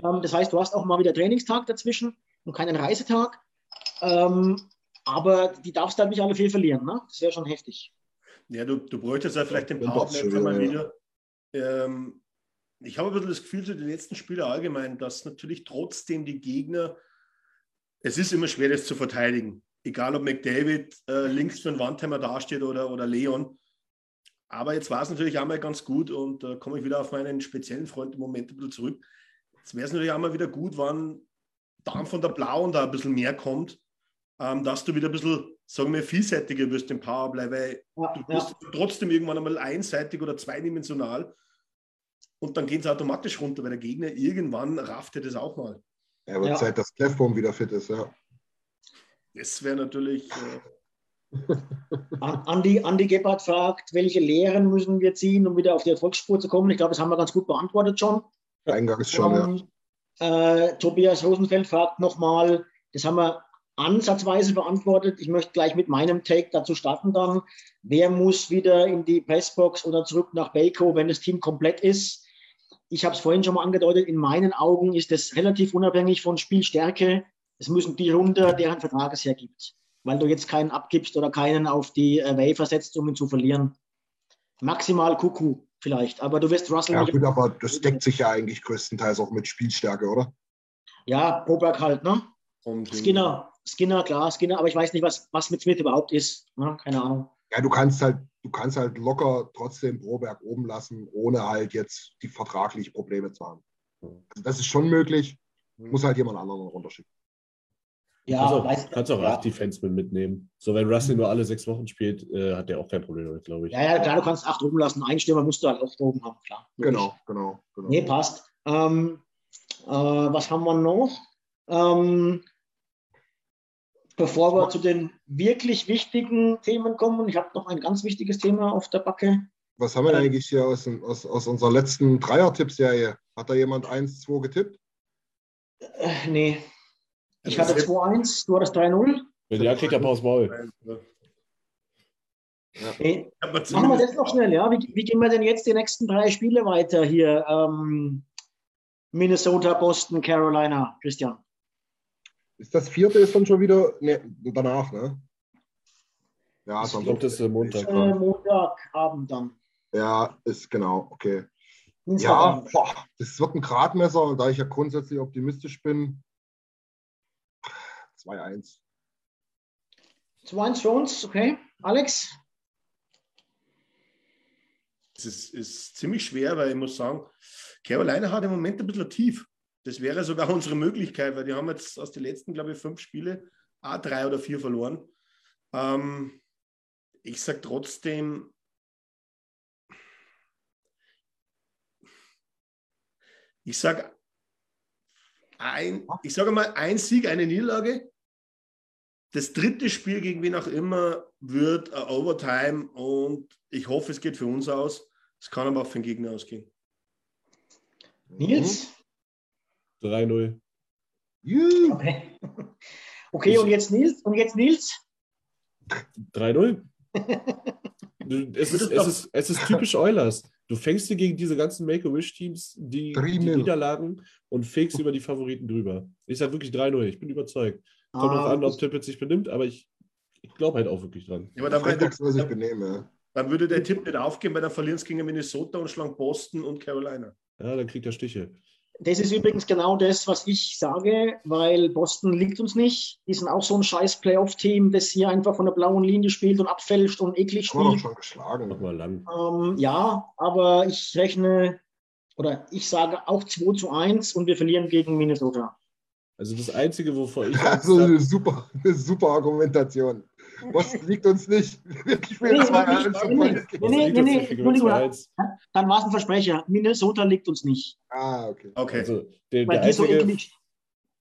Ähm, das heißt, du hast auch mal wieder Trainingstag dazwischen und keinen Reisetag. Ähm, aber die darfst halt nicht alle vier verlieren, ne? Das wäre schon heftig. Ja, du, du bräuchtest ja vielleicht den Ja, Powerplay mal äh, wieder. Ähm, ich habe ein bisschen das Gefühl, so die letzten Spiele allgemein, dass natürlich trotzdem die Gegner, es ist immer schwer, das zu verteidigen. Egal, ob McDavid äh, links für einen Wandheimer dasteht oder, oder Leon. Aber jetzt war es natürlich auch mal ganz gut und da komme ich wieder auf meinen speziellen Freund im Moment ein bisschen zurück. Jetzt wäre es natürlich auch mal wieder gut, wann dann von der Blauen da ein bisschen mehr kommt, ähm, dass du wieder ein bisschen, sagen wir, vielseitiger wirst im Powerplay, weil Ja, du ja. wirst trotzdem irgendwann einmal einseitig oder zweidimensional und dann geht es automatisch runter, weil der Gegner irgendwann rafft er das auch mal. Ja, wird Ja. Zeit, dass Clefbaum wieder fit ist, ja. Das wäre natürlich, äh, An- Andi, Andi Gebhardt fragt, welche Lehren müssen wir ziehen, um wieder auf die Erfolgsspur zu kommen? Ich glaube, das haben wir ganz gut beantwortet schon. Eingangs schon, ja. Ähm, äh, Tobias Rosenfeld fragt nochmal, das haben wir ansatzweise beantwortet. Ich möchte gleich mit meinem Take dazu starten dann. Wer muss wieder in die Pressbox oder zurück nach Baco, wenn das Team komplett ist? Ich habe es vorhin schon mal angedeutet, in meinen Augen ist es relativ unabhängig von Spielstärke. Es müssen die runter, deren Vertrag es hergibt. Weil du jetzt keinen abgibst oder keinen auf die äh, Wafer setzt, um ihn zu verlieren. Maximal Kuku vielleicht, aber du wirst Russell Ja, nicht gut, aber das deckt sich ja eigentlich größtenteils auch mit Spielstärke, oder? Ja, Boberg halt, ne? und Skinner, Skinner, klar, Skinner, aber ich weiß nicht, was, was mit Smith überhaupt ist. Ne? Keine Ahnung. Ja, du kannst halt, du kannst halt locker trotzdem Broberg oben lassen, ohne halt jetzt die vertraglich Probleme zu haben. Also das ist schon möglich, muss halt jemand anderen runterschicken. Ja, kannst auch, weiß, kannst auch ja. acht Defensemen mitnehmen. So, wenn Russell nur alle sechs Wochen spielt, äh, hat der auch kein Problem damit, glaube ich. Ja, ja, klar, du kannst acht oben lassen. Ein Stürmer musst du halt auch oben haben, klar. Genau, genau, genau. Nee, passt. Ähm, äh, was haben wir noch? Ähm, bevor wir zu den wirklich wichtigen Themen kommen, ich habe noch ein ganz wichtiges Thema auf der Backe. Was haben wir denn eigentlich hier aus, aus, aus unserer letzten Dreier-Tipp-Serie? Hat da jemand 1-2 getippt? Äh, nee. Ich Also hatte das- 2-1, du hattest 3-0. Wenn ja, kriegt er Paus Maul. Nee, Aber Machen wir das noch schnell, ja? Wie, wie gehen wir denn jetzt die nächsten drei Spiele weiter hier? Ähm, Minnesota, Boston, Carolina, Christian. Ist das vierte ist dann schon wieder ne, danach, ne? Ja, Ich dann glaube, das ist äh, Montag. Äh, Montagabend dann. Ja, ist genau, okay. Ja, boah, das wird ein Gradmesser und da ich ja grundsätzlich optimistisch bin, 2-1. 2-1 für uns, okay. Alex? es ist, ist ziemlich schwer, weil ich muss sagen, Carolina hat im Moment ein bisschen tief. Das wäre sogar unsere Möglichkeit, weil die haben jetzt aus den letzten, glaube ich, fünf Spiele A drei oder vier verloren. Ähm, ich sage trotzdem, ich sage ein, ich sage mal ein Sieg, eine Niederlage. Das dritte Spiel gegen wen auch immer wird ein Overtime und ich hoffe, es geht für uns aus. Es kann aber auch für den Gegner ausgehen. Nils? 3-0. Juhu. Okay. Okay, und jetzt Nils? Und jetzt Nils? 3-0. Du, es, ist, es, ist, es ist typisch Oilers. Du fängst dir gegen diese ganzen Make-A-Wish-Teams die, die 3-0. Niederlagen und fegst über die Favoriten drüber. Ich sage wirklich 3-0. Ich bin überzeugt. Kommt noch Ah, an, ob Tippett sich benimmt, aber ich, ich glaube halt auch wirklich dran. Ja, aber dann, Freitags dann, benehmen, ja. dann würde der Tipp nicht aufgehen, weil dann verlieren es gegen Minnesota und schlagen Boston und Carolina. Ja, dann kriegt er Stiche. Das ist übrigens genau das, was ich sage, weil Boston liegt uns nicht. Die sind auch so ein scheiß Playoff-Team, das hier einfach von der blauen Linie spielt und abfälscht und eklig Haben wir doch spielt. schon geschlagen. Mach mal lang. Ähm, ja, aber ich rechne oder ich sage auch 2 zu 1 und wir verlieren gegen Minnesota. Also das Einzige, wovor ich Also eine super, eine super Argumentation. Was liegt uns nicht? Wir spielen Nee, zwei nee, eins nee, nee. nee, Entschuldigung. 2-1. Dann war es ein Versprecher. Minnesota liegt uns nicht. Ah, okay. Okay. Also der, Weil der die, so eklig,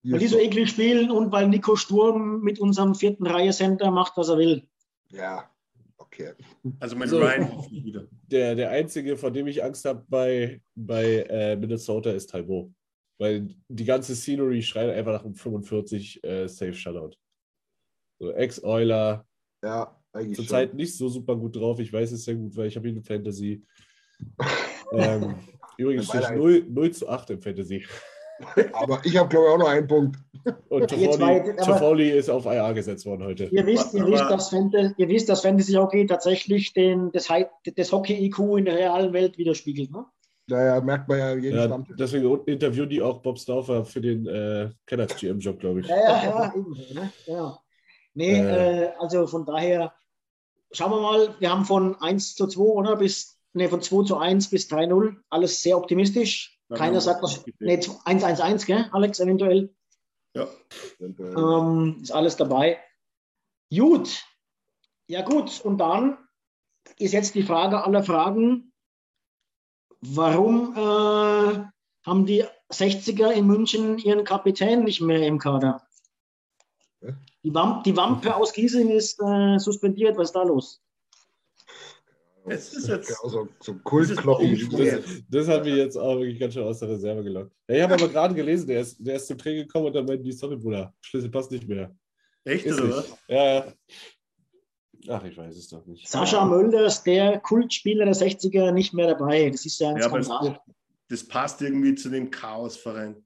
weil die so eklig spielen und weil Nico Sturm mit unserem vierten Reihe Center macht, was er will. Ja, okay. Also mein So. Ryan hoffentlich wieder. der, der einzige, vor dem ich Angst habe bei, bei äh, Minnesota, ist Talbot. Weil die ganze Scenery schreit einfach nach einem 45 äh, Safe Shutout. So Ex-Euler, Ja, Eigentlich schon. zurzeit nicht so super gut drauf. Ich weiß es sehr gut, weil ich habe ihn in Fantasy. ähm, übrigens steht Beide 0, 0 zu 8 im Fantasy. Aber ich habe, glaube ich, auch noch einen Punkt. Und Toffoli, Toffoli ist auf IA gesetzt worden heute. Ihr wisst, ihr wisst, dass Fantasy, ihr wisst, dass Fantasy Hockey tatsächlich den, das, das Hockey-IQ in der realen Welt widerspiegelt. Ne? Daher merkt man ja jeden Ja, Stammtisch. deswegen interviewen die auch Bob Stauffer für den äh, Kenners GM-Job, glaube ich. Ja, ja, ja, eben, ne? ja. Nee, Äh. äh, also von daher, schauen wir mal, wir haben von 1 zu 2, oder? Bis, nee, von 2 zu 1 bis 3-0. Alles sehr optimistisch. Ja, Keiner sagt was. Nee, 1-1-1, gell, Alex, eventuell. Ja. Äh, Ähm, ist alles dabei. Gut. Ja, gut. Und dann ist jetzt die Frage aller Fragen. Warum äh, haben die 60er in München ihren Kapitän nicht mehr im Kader? Die, Wamp die Wampe aus Giesing ist äh, suspendiert. Was ist da los? Es ist jetzt- ja, so, so Kultkloppi. Das- Das, hat mich jetzt auch wirklich ganz schön aus der Reserve gelockt. Ja, ich habe aber gerade gelesen, der ist, der ist zum Training gekommen und dann meinten die Sorry, Bruder, Schlüssel passt nicht mehr. Echt, Ist oder nicht. was? Ja, ja. Ach, ich weiß es doch nicht. Sascha Mölders, der Kultspieler der 60er, nicht mehr dabei. Das ist ja ein Ja, aber Skandal. das passt irgendwie zu dem Chaosverein.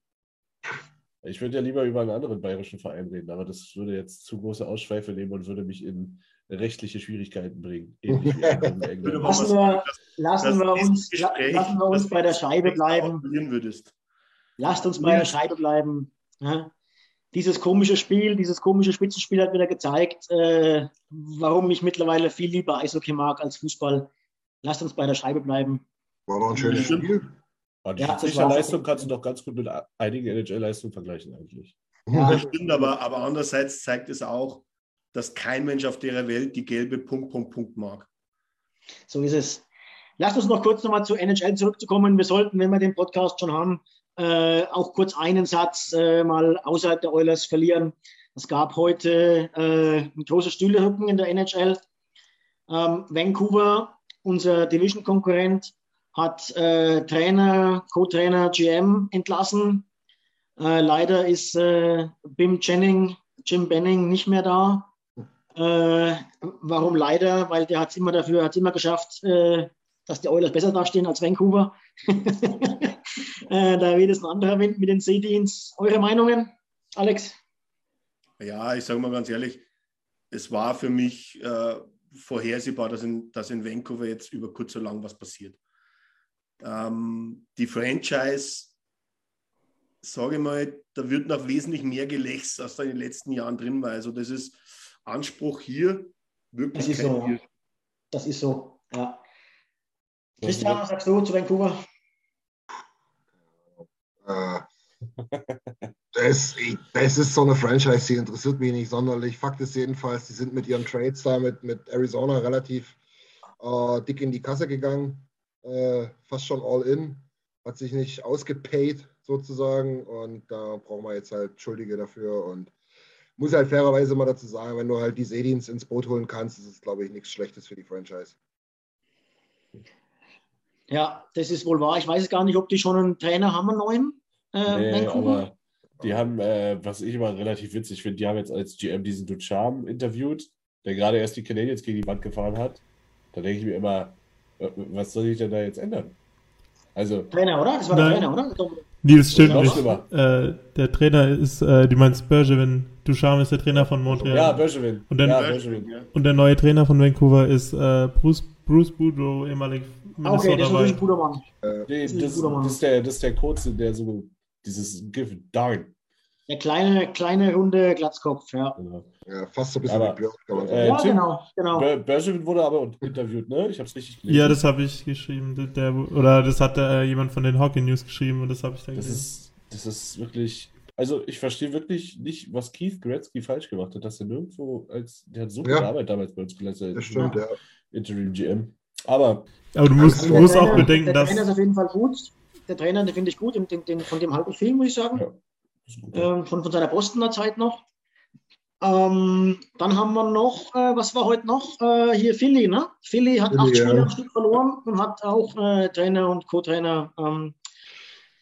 Ich würde ja lieber über einen anderen bayerischen Verein reden, aber das würde jetzt zu große Ausschweife nehmen und würde mich in rechtliche Schwierigkeiten bringen. Lassen wir, lassen wir uns, Gespräch- lassen wir uns bei der Scheibe bleiben. würdest. Lasst uns bei der Scheibe bleiben. Ja. Dieses komische Spiel, dieses komische Spitzenspiel hat wieder gezeigt, äh, warum ich mittlerweile viel lieber Eishockey mag als Fußball. Lasst uns bei der Scheibe bleiben. War doch ein schönes. Spiel. Und die Ja, Leistung kannst du doch ganz gut mit einigen NHL-Leistungen vergleichen eigentlich. Ja. Das stimmt, aber, aber andererseits zeigt es auch, dass kein Mensch auf der Welt die gelbe Punkt, Punkt, Punkt mag. So ist es. Lasst uns noch kurz nochmal zu NHL zurückzukommen. Wir sollten, wenn wir den Podcast schon haben, äh, auch kurz einen Satz äh, mal außerhalb der Oilers verlieren. Es gab heute äh, ein großes Stühlerücken in der NHL. Ähm, Vancouver, unser Division-Konkurrent, hat äh, Trainer, Co-Trainer GM entlassen. Äh, leider ist äh, Bim Jennings, Jim Benning nicht mehr da. Äh, warum leider? Weil der hat es immer dafür, hat immer geschafft, äh, dass die Oilers besser dastehen als Vancouver. äh, da weht es ein anderer Wind mit den Seedienst. Eure Meinungen, Alex? Ja, ich sage mal ganz ehrlich, es war für mich vorhersehbar, dass in, dass in Vancouver jetzt über kurz oder lang was passiert. Ähm, die Franchise, sage ich mal, da wird noch wesentlich mehr gelächzt, als da in den letzten Jahren drin war. Also das ist Anspruch hier, wirklich Das ist kein so, ja. Bier. Das ist so, ja. Christian, was sagst du zu Vancouver? Äh, das, das ist so eine Franchise, die interessiert mich nicht sonderlich. Fakt ist jedenfalls, die sind mit ihren Trades da mit, mit Arizona relativ äh, dick in die Kasse gegangen. Äh, fast schon all in. Hat sich nicht ausgepaid sozusagen. Und da brauchen wir jetzt halt Schuldige dafür. Und muss halt fairerweise mal dazu sagen, wenn du halt die Seedienst ins Boot holen kannst, ist es, glaube ich, nichts Schlechtes für die Franchise. Ja, das ist wohl wahr. Ich weiß gar nicht, ob die schon einen Trainer haben, einen neuen. Äh, Nee, aber die haben, äh, was ich immer relativ witzig finde, die haben jetzt als GM diesen Ducharme interviewt, der gerade erst die Canadiens gegen die Wand gefahren hat. Da denke ich mir immer, was soll ich denn da jetzt ändern? Also, Trainer, oder? Das war Nein. der Trainer, oder? Nee, das stimmt Noch nicht. Äh, der Trainer ist, äh, du meinst Bergevin. Ducharme ist der Trainer von Montreal. ja, Bergevin. Und ja. Und der neue Trainer von Vancouver ist äh, Bruce, Bruce Boudreau, ehemalig Ah, okay, das ist Minnesota ein Wild. guter Mann. Nee, Das das, das, ist der, das ist der Kurze, der so dieses Give Darn. Der kleine, kleine, runde Glatzkopf, ja. Genau. Ja, fast so ein bisschen Aber, wie Björk, kann man sagen. Äh, ja, genau, genau. Ber Bergevin wurde aber interviewt, ne? Ich habe es richtig gelesen. Ja, das habe ich geschrieben. Der, der, oder das hat äh, jemand von den Hockey News geschrieben und das habe ich dann Das gesehen. ist, das ist wirklich. Also ich verstehe wirklich nicht, was Keith Gretzky falsch gemacht hat, dass er nirgendwo als. Der hat so gute Ja. Arbeit damals bei uns geleistet. Das stimmt, ja. Interim GM. Aber Aber du musst, Also du der musst auch Trainer- bedenken, der dass. Trainer ist auf jeden Fall gut. Der Trainer, den finde ich gut. Den, den, den, von dem halte ich viel, muss ich sagen. Ja. ähm, von, von seiner Bostoner Zeit noch. Ähm, dann haben wir noch, äh, was war heute noch? Äh, hier Philly, ne? Philly hat Philly, acht Spiele ja. am Stück verloren und hat auch äh, Trainer und Co-Trainer ähm,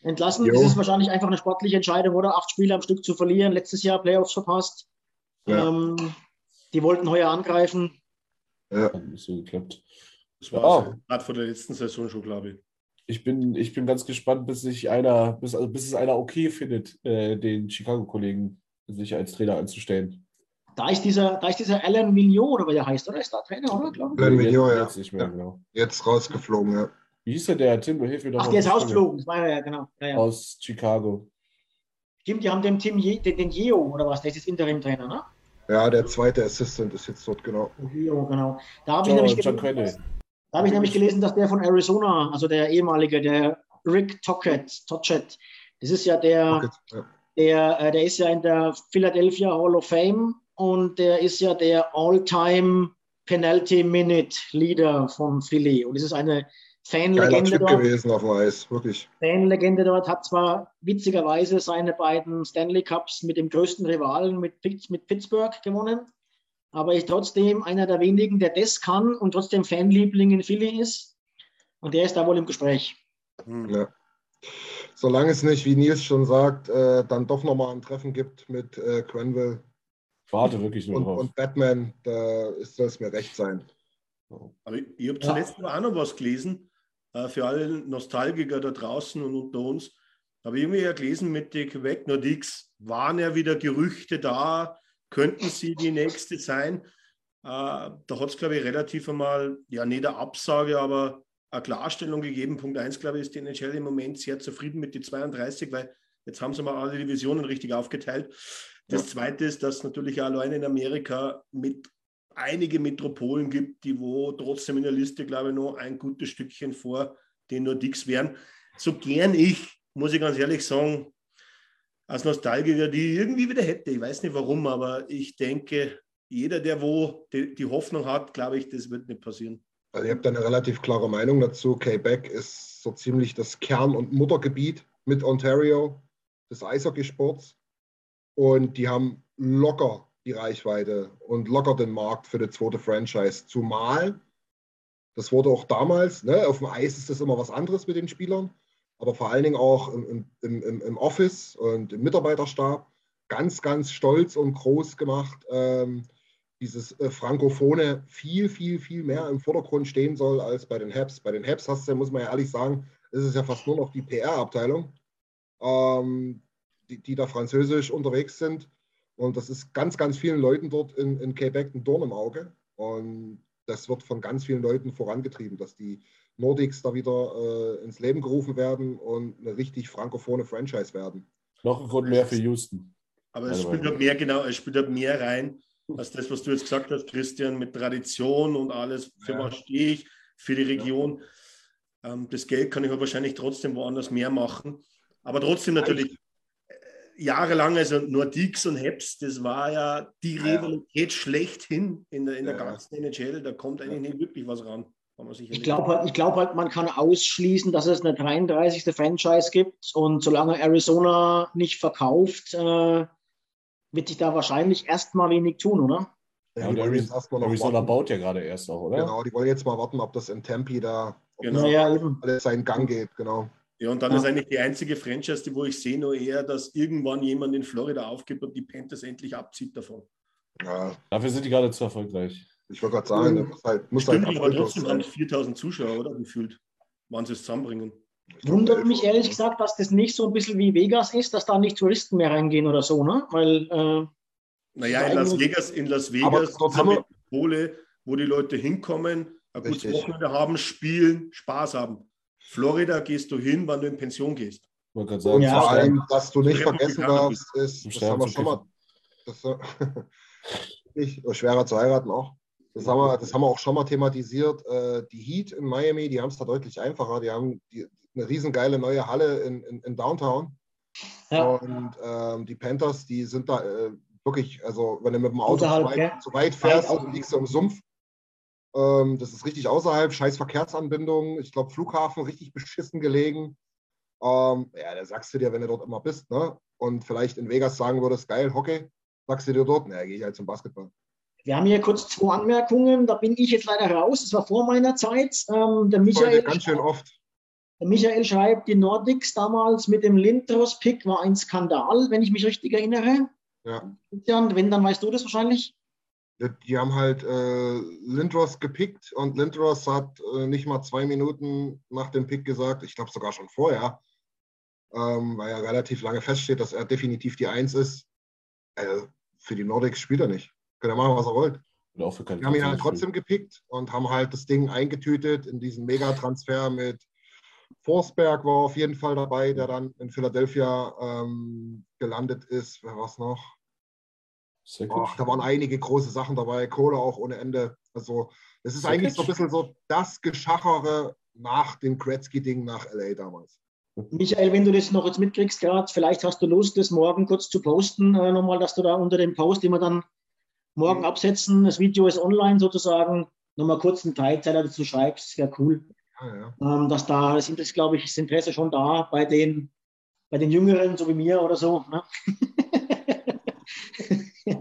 entlassen. Jo. Das ist wahrscheinlich einfach eine sportliche Entscheidung, oder? Acht Spiele am Stück zu verlieren. Letztes Jahr Playoffs verpasst. Ja. Ähm, die wollten heuer angreifen. Ja. Hat nicht so geklappt. Das war also gerade vor der letzten Saison schon, glaube ich. Ich bin, ich bin ganz gespannt, bis sich einer, bis, also bis es einer okay findet, äh, den Chicago-Kollegen sich als Trainer anzustellen. Da ist dieser, da ist dieser Alan Mignot, oder wie der heißt, oder? Ist da Trainer, oder? Glaube ich. Alan Mignot, ja. jetzt nicht mehr, Ja. genau. Jetzt rausgeflogen, ja. Wie hieß der, der Tim? Du hilf mir doch Ach, der ist auf die Sprünge. ausgeflogen. Das war ja, ja, genau. Ja, ja. Aus Chicago. Stimmt, die haben den Tim Je, den, den Yeo, oder was? Der ist jetzt Interim-Trainer, ne? Ja, der zweite Assistant ist jetzt dort, genau. Yeo, genau. Da habe ich, nämlich gelesen, da habe ich nämlich gelesen, dass der von Arizona, also der ehemalige, der Rick Tocchet, Tocchet, das ist ja der, Ja. Der, äh, der ist ja in der Philadelphia Hall of Fame und der ist ja der All-Time Penalty Minute Leader von Philly. Und es ist eine Fanlegende dort. gewesen auf dem Eis, wirklich. Fanlegende dort hat zwar witzigerweise seine beiden Stanley Cups mit dem größten Rivalen, mit, mit Pittsburgh gewonnen, aber ist trotzdem einer der wenigen, der das kann und trotzdem Fanliebling in Philly ist. Und der ist da wohl im Gespräch. Ja. Solange es nicht, wie Nils schon sagt, äh, dann doch nochmal ein Treffen gibt mit äh, Quenville Ich warte wirklich nur und, drauf. und Batman, da ist soll es mir recht sein. Aber ich, ich habe zuletzt noch auch noch was gelesen, äh, für alle Nostalgiker da draußen und unter uns. Habe ich irgendwie ja gelesen mit den Quebec Nordiques, waren ja wieder Gerüchte da, könnten sie die nächste sein. Äh, da hat es, glaube ich, relativ einmal, ja, nicht eine Absage, aber eine Klarstellung gegeben. Punkt 1, glaube ich, ist die NHL im Moment sehr zufrieden mit den 32, weil jetzt haben sie mal alle Divisionen richtig aufgeteilt. Das Zweite ist, dass natürlich auch allein in Amerika mit einige Metropolen gibt, die wo trotzdem in der Liste, glaube ich, noch ein gutes Stückchen vor den Nordics wären. So gern ich, muss ich ganz ehrlich sagen, als Nostalgiker, die irgendwie wieder hätte. Ich weiß nicht warum, aber ich denke, jeder, der wo die, die Hoffnung hat, glaube ich, das wird nicht passieren. Also ich habe da eine relativ klare Meinung dazu. Quebec ist so ziemlich das Kern- und Muttergebiet mit Ontario des Eishockeysports. Und die haben locker die Reichweite und locker den Markt für die zweite Franchise. Zumal, das wurde auch damals, ne, auf dem Eis ist das immer was anderes mit den Spielern, aber vor allen Dingen auch im, im, im, im Office und im Mitarbeiterstab ganz, ganz stolz und groß gemacht. Ähm, dieses äh, Frankophone viel, viel, viel mehr im Vordergrund stehen soll als bei den Habs. Bei den Habs hast du, muss man ja ehrlich sagen, ist es ja fast nur noch die PR-Abteilung, ähm, die, die da französisch unterwegs sind. Und das ist ganz, ganz vielen Leuten dort in, in Quebec ein Dorn im Auge. Und das wird von ganz vielen Leuten vorangetrieben, dass die Nordics da wieder äh, ins Leben gerufen werden und eine richtig frankophone Franchise werden. Noch ein Grund mehr für Houston. Aber es spielt halt mehr, genau, es spielt halt mehr rein, als das, was du jetzt gesagt hast, Christian, mit Tradition und alles, für Ja. was stehe ich, für die Region. Ähm, das Geld kann ich aber wahrscheinlich trotzdem woanders mehr machen. Aber trotzdem natürlich äh, jahrelang, also Nordiques und Heps, das war ja die Ja. Rivalität schlechthin in der, in der Ja. ganzen NHL. Da kommt eigentlich nicht wirklich was ran. Ich glaube halt, ich glaub halt, man kann ausschließen, dass es eine 33. Franchise gibt und solange Arizona nicht verkauft, äh, wird sich da wahrscheinlich erstmal wenig tun, oder? Ja, die und wollen jetzt Arizona, erstmal noch Arizona baut ja gerade erst auch, oder? Genau, die wollen jetzt mal warten, ob das in Tempe da ob Genau. alles seinen Gang geht, genau. Ja, und dann Ja. ist eigentlich die einzige Franchise, die wo ich sehe, nur eher, dass irgendwann jemand in Florida aufgibt und die Panthers endlich abzieht davon. Ja, Dafür sind die gerade zu erfolgreich. ich wollte gerade sagen, das muss halt, muss Stimmt, halt aber trotzdem sein. 4000 Zuschauer, oder? Gefühlt. Wann sie es zusammenbringen. Wundert mich ehrlich gesagt, dass das nicht so ein bisschen wie Vegas ist, dass da nicht Touristen mehr reingehen oder so, ne? Weil, äh, Naja, in Las Vegas, in Las Aber Vegas eine wir- Metropole, wo die Leute hinkommen, ein gutes Richtig. Wochenende haben, spielen, Spaß haben. Florida gehst du hin, wann du in Pension gehst. Ich Und sagen, Ja. vor allem, was du nicht vergessen darfst, ist, das haben wir schon mal, das, nicht, äh, schwerer zu heiraten auch. Das haben, wir, das haben wir auch schon mal thematisiert. Äh, die Heat in Miami, die haben es da deutlich einfacher. Die haben die, eine riesengeile neue Halle in, in, in Downtown. ja, Und ähm, die Panthers, die sind da äh, wirklich, also wenn du mit dem Auto zu weit, zu weit fährst, Weit liegst du im Sumpf. Ähm, das ist richtig außerhalb, scheiß Verkehrsanbindung. Ich glaube, Flughafen richtig beschissen gelegen. Ähm, ja, da sagst du dir, wenn du dort immer bist, ne? Und vielleicht in Vegas sagen würdest, geil, Hockey, sagst du dir dort, na, gehe ich halt zum Basketball. wir haben hier kurz zwei Anmerkungen. Da bin ich jetzt leider raus. Das war vor meiner Zeit. Ähm, der Heute Michael, ganz schön oft. Michael schreibt, die Nordics damals mit dem Lindros-Pick war ein Skandal, wenn ich mich richtig erinnere. Ja. Christian, wenn, dann weißt du das wahrscheinlich. Die haben halt äh, Lindros gepickt und Lindros hat äh, nicht mal zwei Minuten nach dem Pick gesagt, ich glaube sogar schon vorher, ähm, weil ja relativ lange feststeht, dass er definitiv die Eins ist. Äh, für die Nordics spielt er nicht. Könnt ihr machen, was er wollt. Und auch für Die haben ihn halt trotzdem gepickt und haben halt das Ding eingetütet in diesen Megatransfer mit Forsberg war auf jeden Fall dabei, der dann in Philadelphia ähm, gelandet ist. Wer war es noch? Ach, da waren einige große Sachen dabei, Kohle auch ohne Ende. Also es ist Sakic? eigentlich so ein bisschen so das Geschachere nach dem Gretzky-Ding nach LA damals. Michael, wenn du das noch jetzt mitkriegst, gerade, vielleicht hast du Lust, das morgen kurz zu posten, äh, nochmal, dass du da unter dem Post, den wir dann morgen absetzen, das Video ist online sozusagen, nochmal kurz einen Teilzeiler dazu schreibst, wäre cool. Ja, ja. Ähm, dass da, das ist, glaube ich, das Interesse schon da bei den, bei den Jüngeren, so wie mir oder so, ne? äh,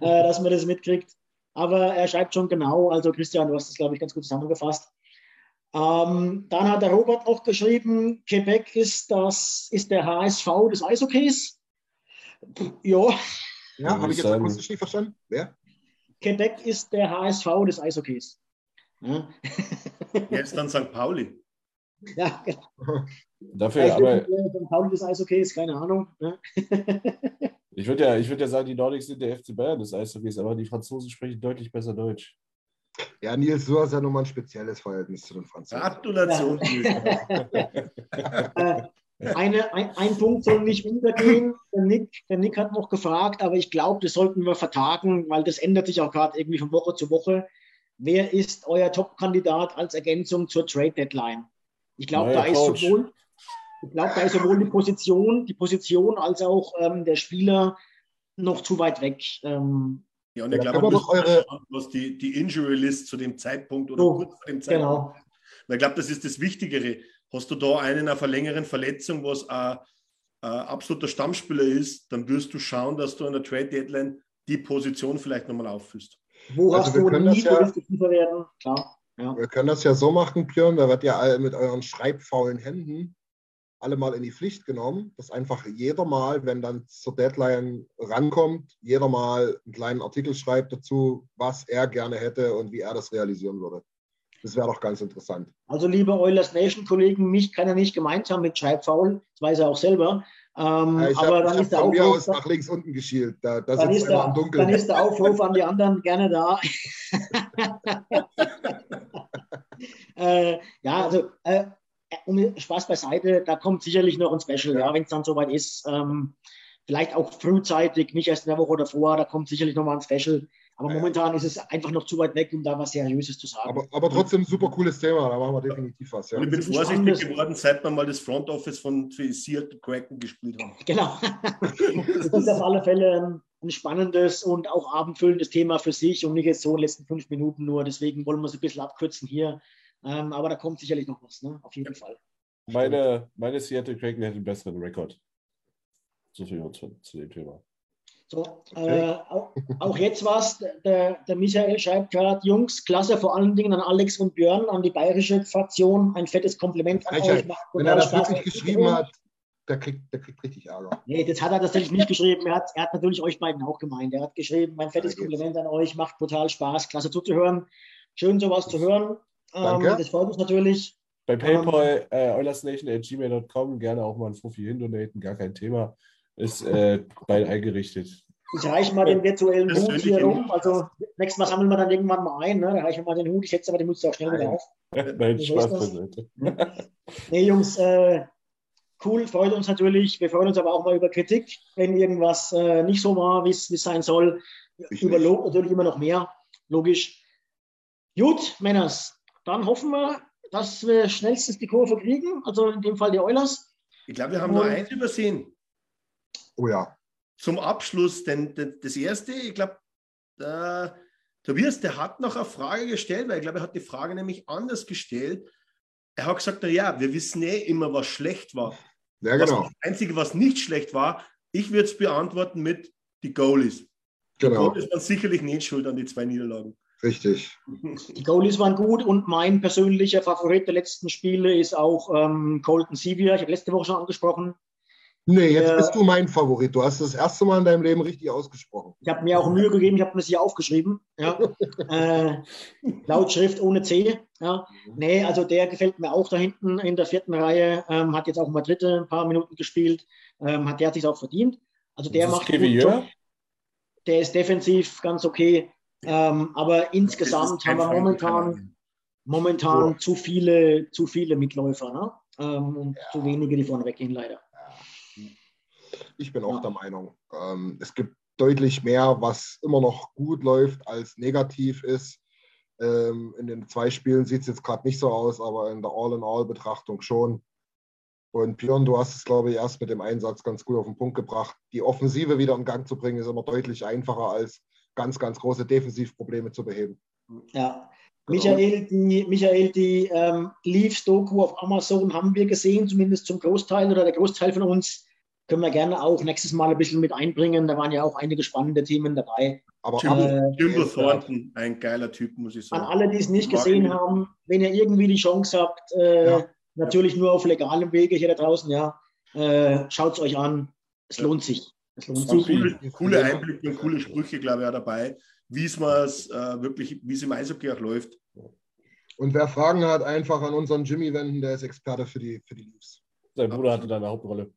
dass man das mitkriegt. Aber er schreibt schon genau, also Christian, du hast das, glaube ich, ganz gut zusammengefasst. Ähm, dann hat der Robert noch geschrieben, Quebec ist, das, ist der HSV des Eishockeys. Ja, Ja, habe ich jetzt akustisch nicht verstanden? Wer? Quebec ist der HSV des Eishockeys. Ja, Jetzt dann St. Pauli. ja genau. Dafür, Vielleicht aber ist der Pauli des Eishockeys, keine Ahnung. Ne? ich würde ja, ich würd ja sagen, die Nordics sind der FC Bayern des Eishockeys, aber die Franzosen sprechen deutlich besser Deutsch. Ja, Nils, du hast ja nun mal ein spezielles Verhältnis zu den Franzosen. Gratulation. Äh, eine, ein, ein Punkt soll nicht untergehen. Der Nick, der Nick hat noch gefragt, aber ich glaube, das sollten wir vertagen, weil das ändert sich auch gerade irgendwie von Woche zu Woche. Wer ist euer Top-Kandidat als Ergänzung zur Trade-Deadline? Ich glaube, da ist Coach. sowohl, ich glaube, da ist sowohl die Position, die Position als auch ähm, der Spieler noch zu weit weg. Ähm, Ja, und ich glaube, muss eure- schauen, was die, die Injury List zu dem Zeitpunkt oder So, kurz vor dem Zeitpunkt. genau. Weil ich glaube, das ist das Wichtigere. Hast du da einen auf einer längeren Verletzung, was ein, ein absoluter Stammspieler ist, dann wirst du schauen, dass du an der Trade Deadline die Position vielleicht nochmal auffüllst. Wo Also hast wir du können nie, das ja- willst du tiefer werden? Klar. Ja. Wir können das ja so machen, Björn, da wird ja all mit euren schreibfaulen Händen alle mal in die Pflicht genommen, dass einfach jeder mal, wenn dann zur Deadline rankommt, jeder mal einen kleinen Artikel schreibt dazu, was er gerne hätte und wie er das realisieren würde. Das wäre doch ganz interessant. Also, liebe Oilers Nation-Kollegen, mich kann er nicht gemeint haben mit Schreibfaul, das weiß er auch selber. Ähm, Ja, ich aber habe dann, hab ist der von mir Aufruf, aus nach links unten geschielt. Da, da dann, ist der, im Dunkeln. dann ist der Aufruf an die anderen gerne da. äh, ja, also äh, um Spaß beiseite, da kommt sicherlich noch ein Special, ja, wenn es dann soweit ist. Ähm, vielleicht auch frühzeitig, nicht erst in der Woche davor, da kommt sicherlich noch mal ein Special. Aber Ja, ja. momentan ist es einfach noch zu weit weg, um da was Seriöses zu sagen. aber, aber trotzdem ein super cooles Thema. Da machen wir definitiv was. Ja. Und ich bin vorsichtig geworden, seit wir mal das Front Office von Seattle Kraken gespielt haben. Genau. Das ist auf alle Fälle ein, spannendes und auch abendfüllendes Thema für sich und nicht jetzt so in den letzten fünf Minuten nur. Deswegen wollen wir es ein bisschen abkürzen hier. Ähm, aber da kommt sicherlich noch was, ne? auf jeden Fall. Meine, meine Seattle Kraken hätten einen besseren Rekord. So viel zu, zu dem Thema. So, Okay. äh, auch, auch jetzt was. Der, der Michael schreibt gerade, Jungs, klasse, vor allen Dingen an Alex und Björn, an die bayerische Fraktion. Ein fettes Kompliment an Frechheit. euch. Macht Wenn er das Spaß, wirklich geschrieben hat, der kriegt, der kriegt richtig Ärger. Nee, das hat er tatsächlich nicht geschrieben. Er hat, er hat natürlich euch beiden auch gemeint. Er hat geschrieben, mein fettes Ja. Kompliment an euch, macht total Spaß, klasse zuzuhören. Schön, sowas zu hören. Ähm, Danke. das freut uns natürlich. Bei PayPal, äh, eulersnation.gmail.com, gerne auch mal ein Fuffi hindonaten, gar kein Thema. Ist äh, bald eingerichtet. Ich reiche mal den virtuellen Hut Persönlich hier rum. Also, nächstes Mal sammeln wir dann irgendwann mal ein. Ne? Da reichen wir mal den Hut. Ich setze aber den Hut auch schnell wieder auf. Nein, So Spaß das. beiseite. Nee, Jungs, äh, cool, freut uns natürlich. Wir freuen uns aber auch mal über Kritik, wenn irgendwas äh, nicht so war, wie es sein soll. Ich über. Lob natürlich immer noch mehr, logisch. Gut, Männers, dann hoffen wir, dass wir schnellstens die Kurve kriegen, also in dem Fall die Eulers. Ich glaube, wir haben nur Und- eins übersehen. Oh ja. Zum Abschluss, denn denn das erste, ich glaube, der Tobias, der hat noch eine Frage gestellt, weil ich glaube, er hat die Frage nämlich anders gestellt. Er hat gesagt, na ja, wir wissen eh immer, was schlecht war. Ja, Was genau. das Einzige, was nicht schlecht war, ich würde es beantworten mit die Goalies. Die Genau. Goalies waren sicherlich nicht schuld an die zwei Niederlagen. Richtig. Die Goalies waren gut und mein persönlicher Favorit der letzten Spiele ist auch ähm, Colton Sevier. Ich habe letzte Woche schon angesprochen. Nee, jetzt Ja. bist du mein Favorit. Du hast das erste Mal in deinem Leben richtig ausgesprochen. Ich habe mir auch Mühe gegeben, ich habe mir das hier aufgeschrieben. Ja. äh, Lautschrift ohne C. Ja. Nee, also der gefällt mir auch da hinten in der vierten Reihe. Ähm, hat jetzt auch mal dritte ein paar Minuten gespielt. Ähm, hat der hat sich auch verdient. Also der Das macht guten? Job. Der ist defensiv ganz okay. Ähm, aber insgesamt haben wir momentan, momentan zu viele, zu viele Mitläufer ne? ähm, und zu wenige, die vorne weggehen, leider. Ich bin auch der Meinung, ähm, es gibt deutlich mehr, was immer noch gut läuft, als negativ ist. Ähm, in den zwei Spielen sieht es jetzt gerade nicht so aus, aber in der All-in-All-Betrachtung schon. Und Björn, du hast es, glaube ich, erst mit dem Einsatz ganz gut auf den Punkt gebracht. Die Offensive wieder in Gang zu bringen, ist immer deutlich einfacher, als ganz, ganz große Defensivprobleme zu beheben. Ja. Michael, die, Michael, die ähm, Leafs-Doku auf Amazon haben wir gesehen, zumindest zum Großteil oder der Großteil von uns. Können wir gerne auch nächstes Mal ein bisschen mit einbringen. Da waren ja auch einige spannende Themen dabei. Aber Jimbo, Äh, Thornton, ein geiler Typ, muss ich An sagen. alle, die es nicht gesehen haben, wenn ihr irgendwie die Chance habt, äh, Ja. natürlich nur auf legalem Wege hier da draußen, ja, äh, schaut es euch an. Es lohnt sich. Es lohnt sich. Coole, coole Einblicke und coole Sprüche, glaube ich, auch dabei, wie es äh, wirklich, wie es im Eishockey auch läuft. Und wer Fragen hat, einfach an unseren Jimmy wenden, der ist Experte für die, für die Leafs. Sein Bruder hatte da eine Hauptrolle.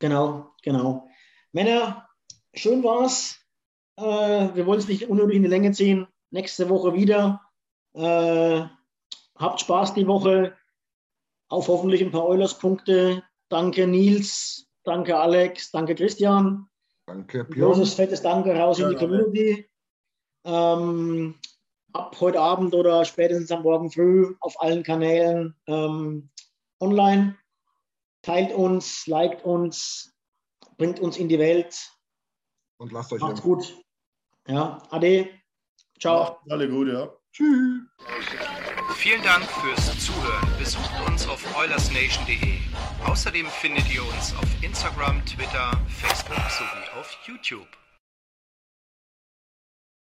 Genau, genau. Männer, schön war's. Äh, wir wollen es nicht unnötig in die Länge ziehen. Nächste Woche wieder. Äh, habt Spaß die Woche. Auf hoffentlich ein paar Eulers-Punkte. Danke Nils, danke Alex, danke Christian. Danke, Björn. großes, fettes Danke raus in die Ja, Community. Ähm, ab heute Abend oder spätestens am Morgen früh auf allen Kanälen ähm, online. Teilt uns, liked uns, bringt uns in die Welt. Und lasst euch Macht's gut. Ja, ade. Ciao. Macht alle gut, ja. Tschüss. Vielen Dank fürs Zuhören. Besucht uns auf oilersnation.de. Außerdem findet ihr uns auf Instagram, Twitter, Facebook sowie auf YouTube.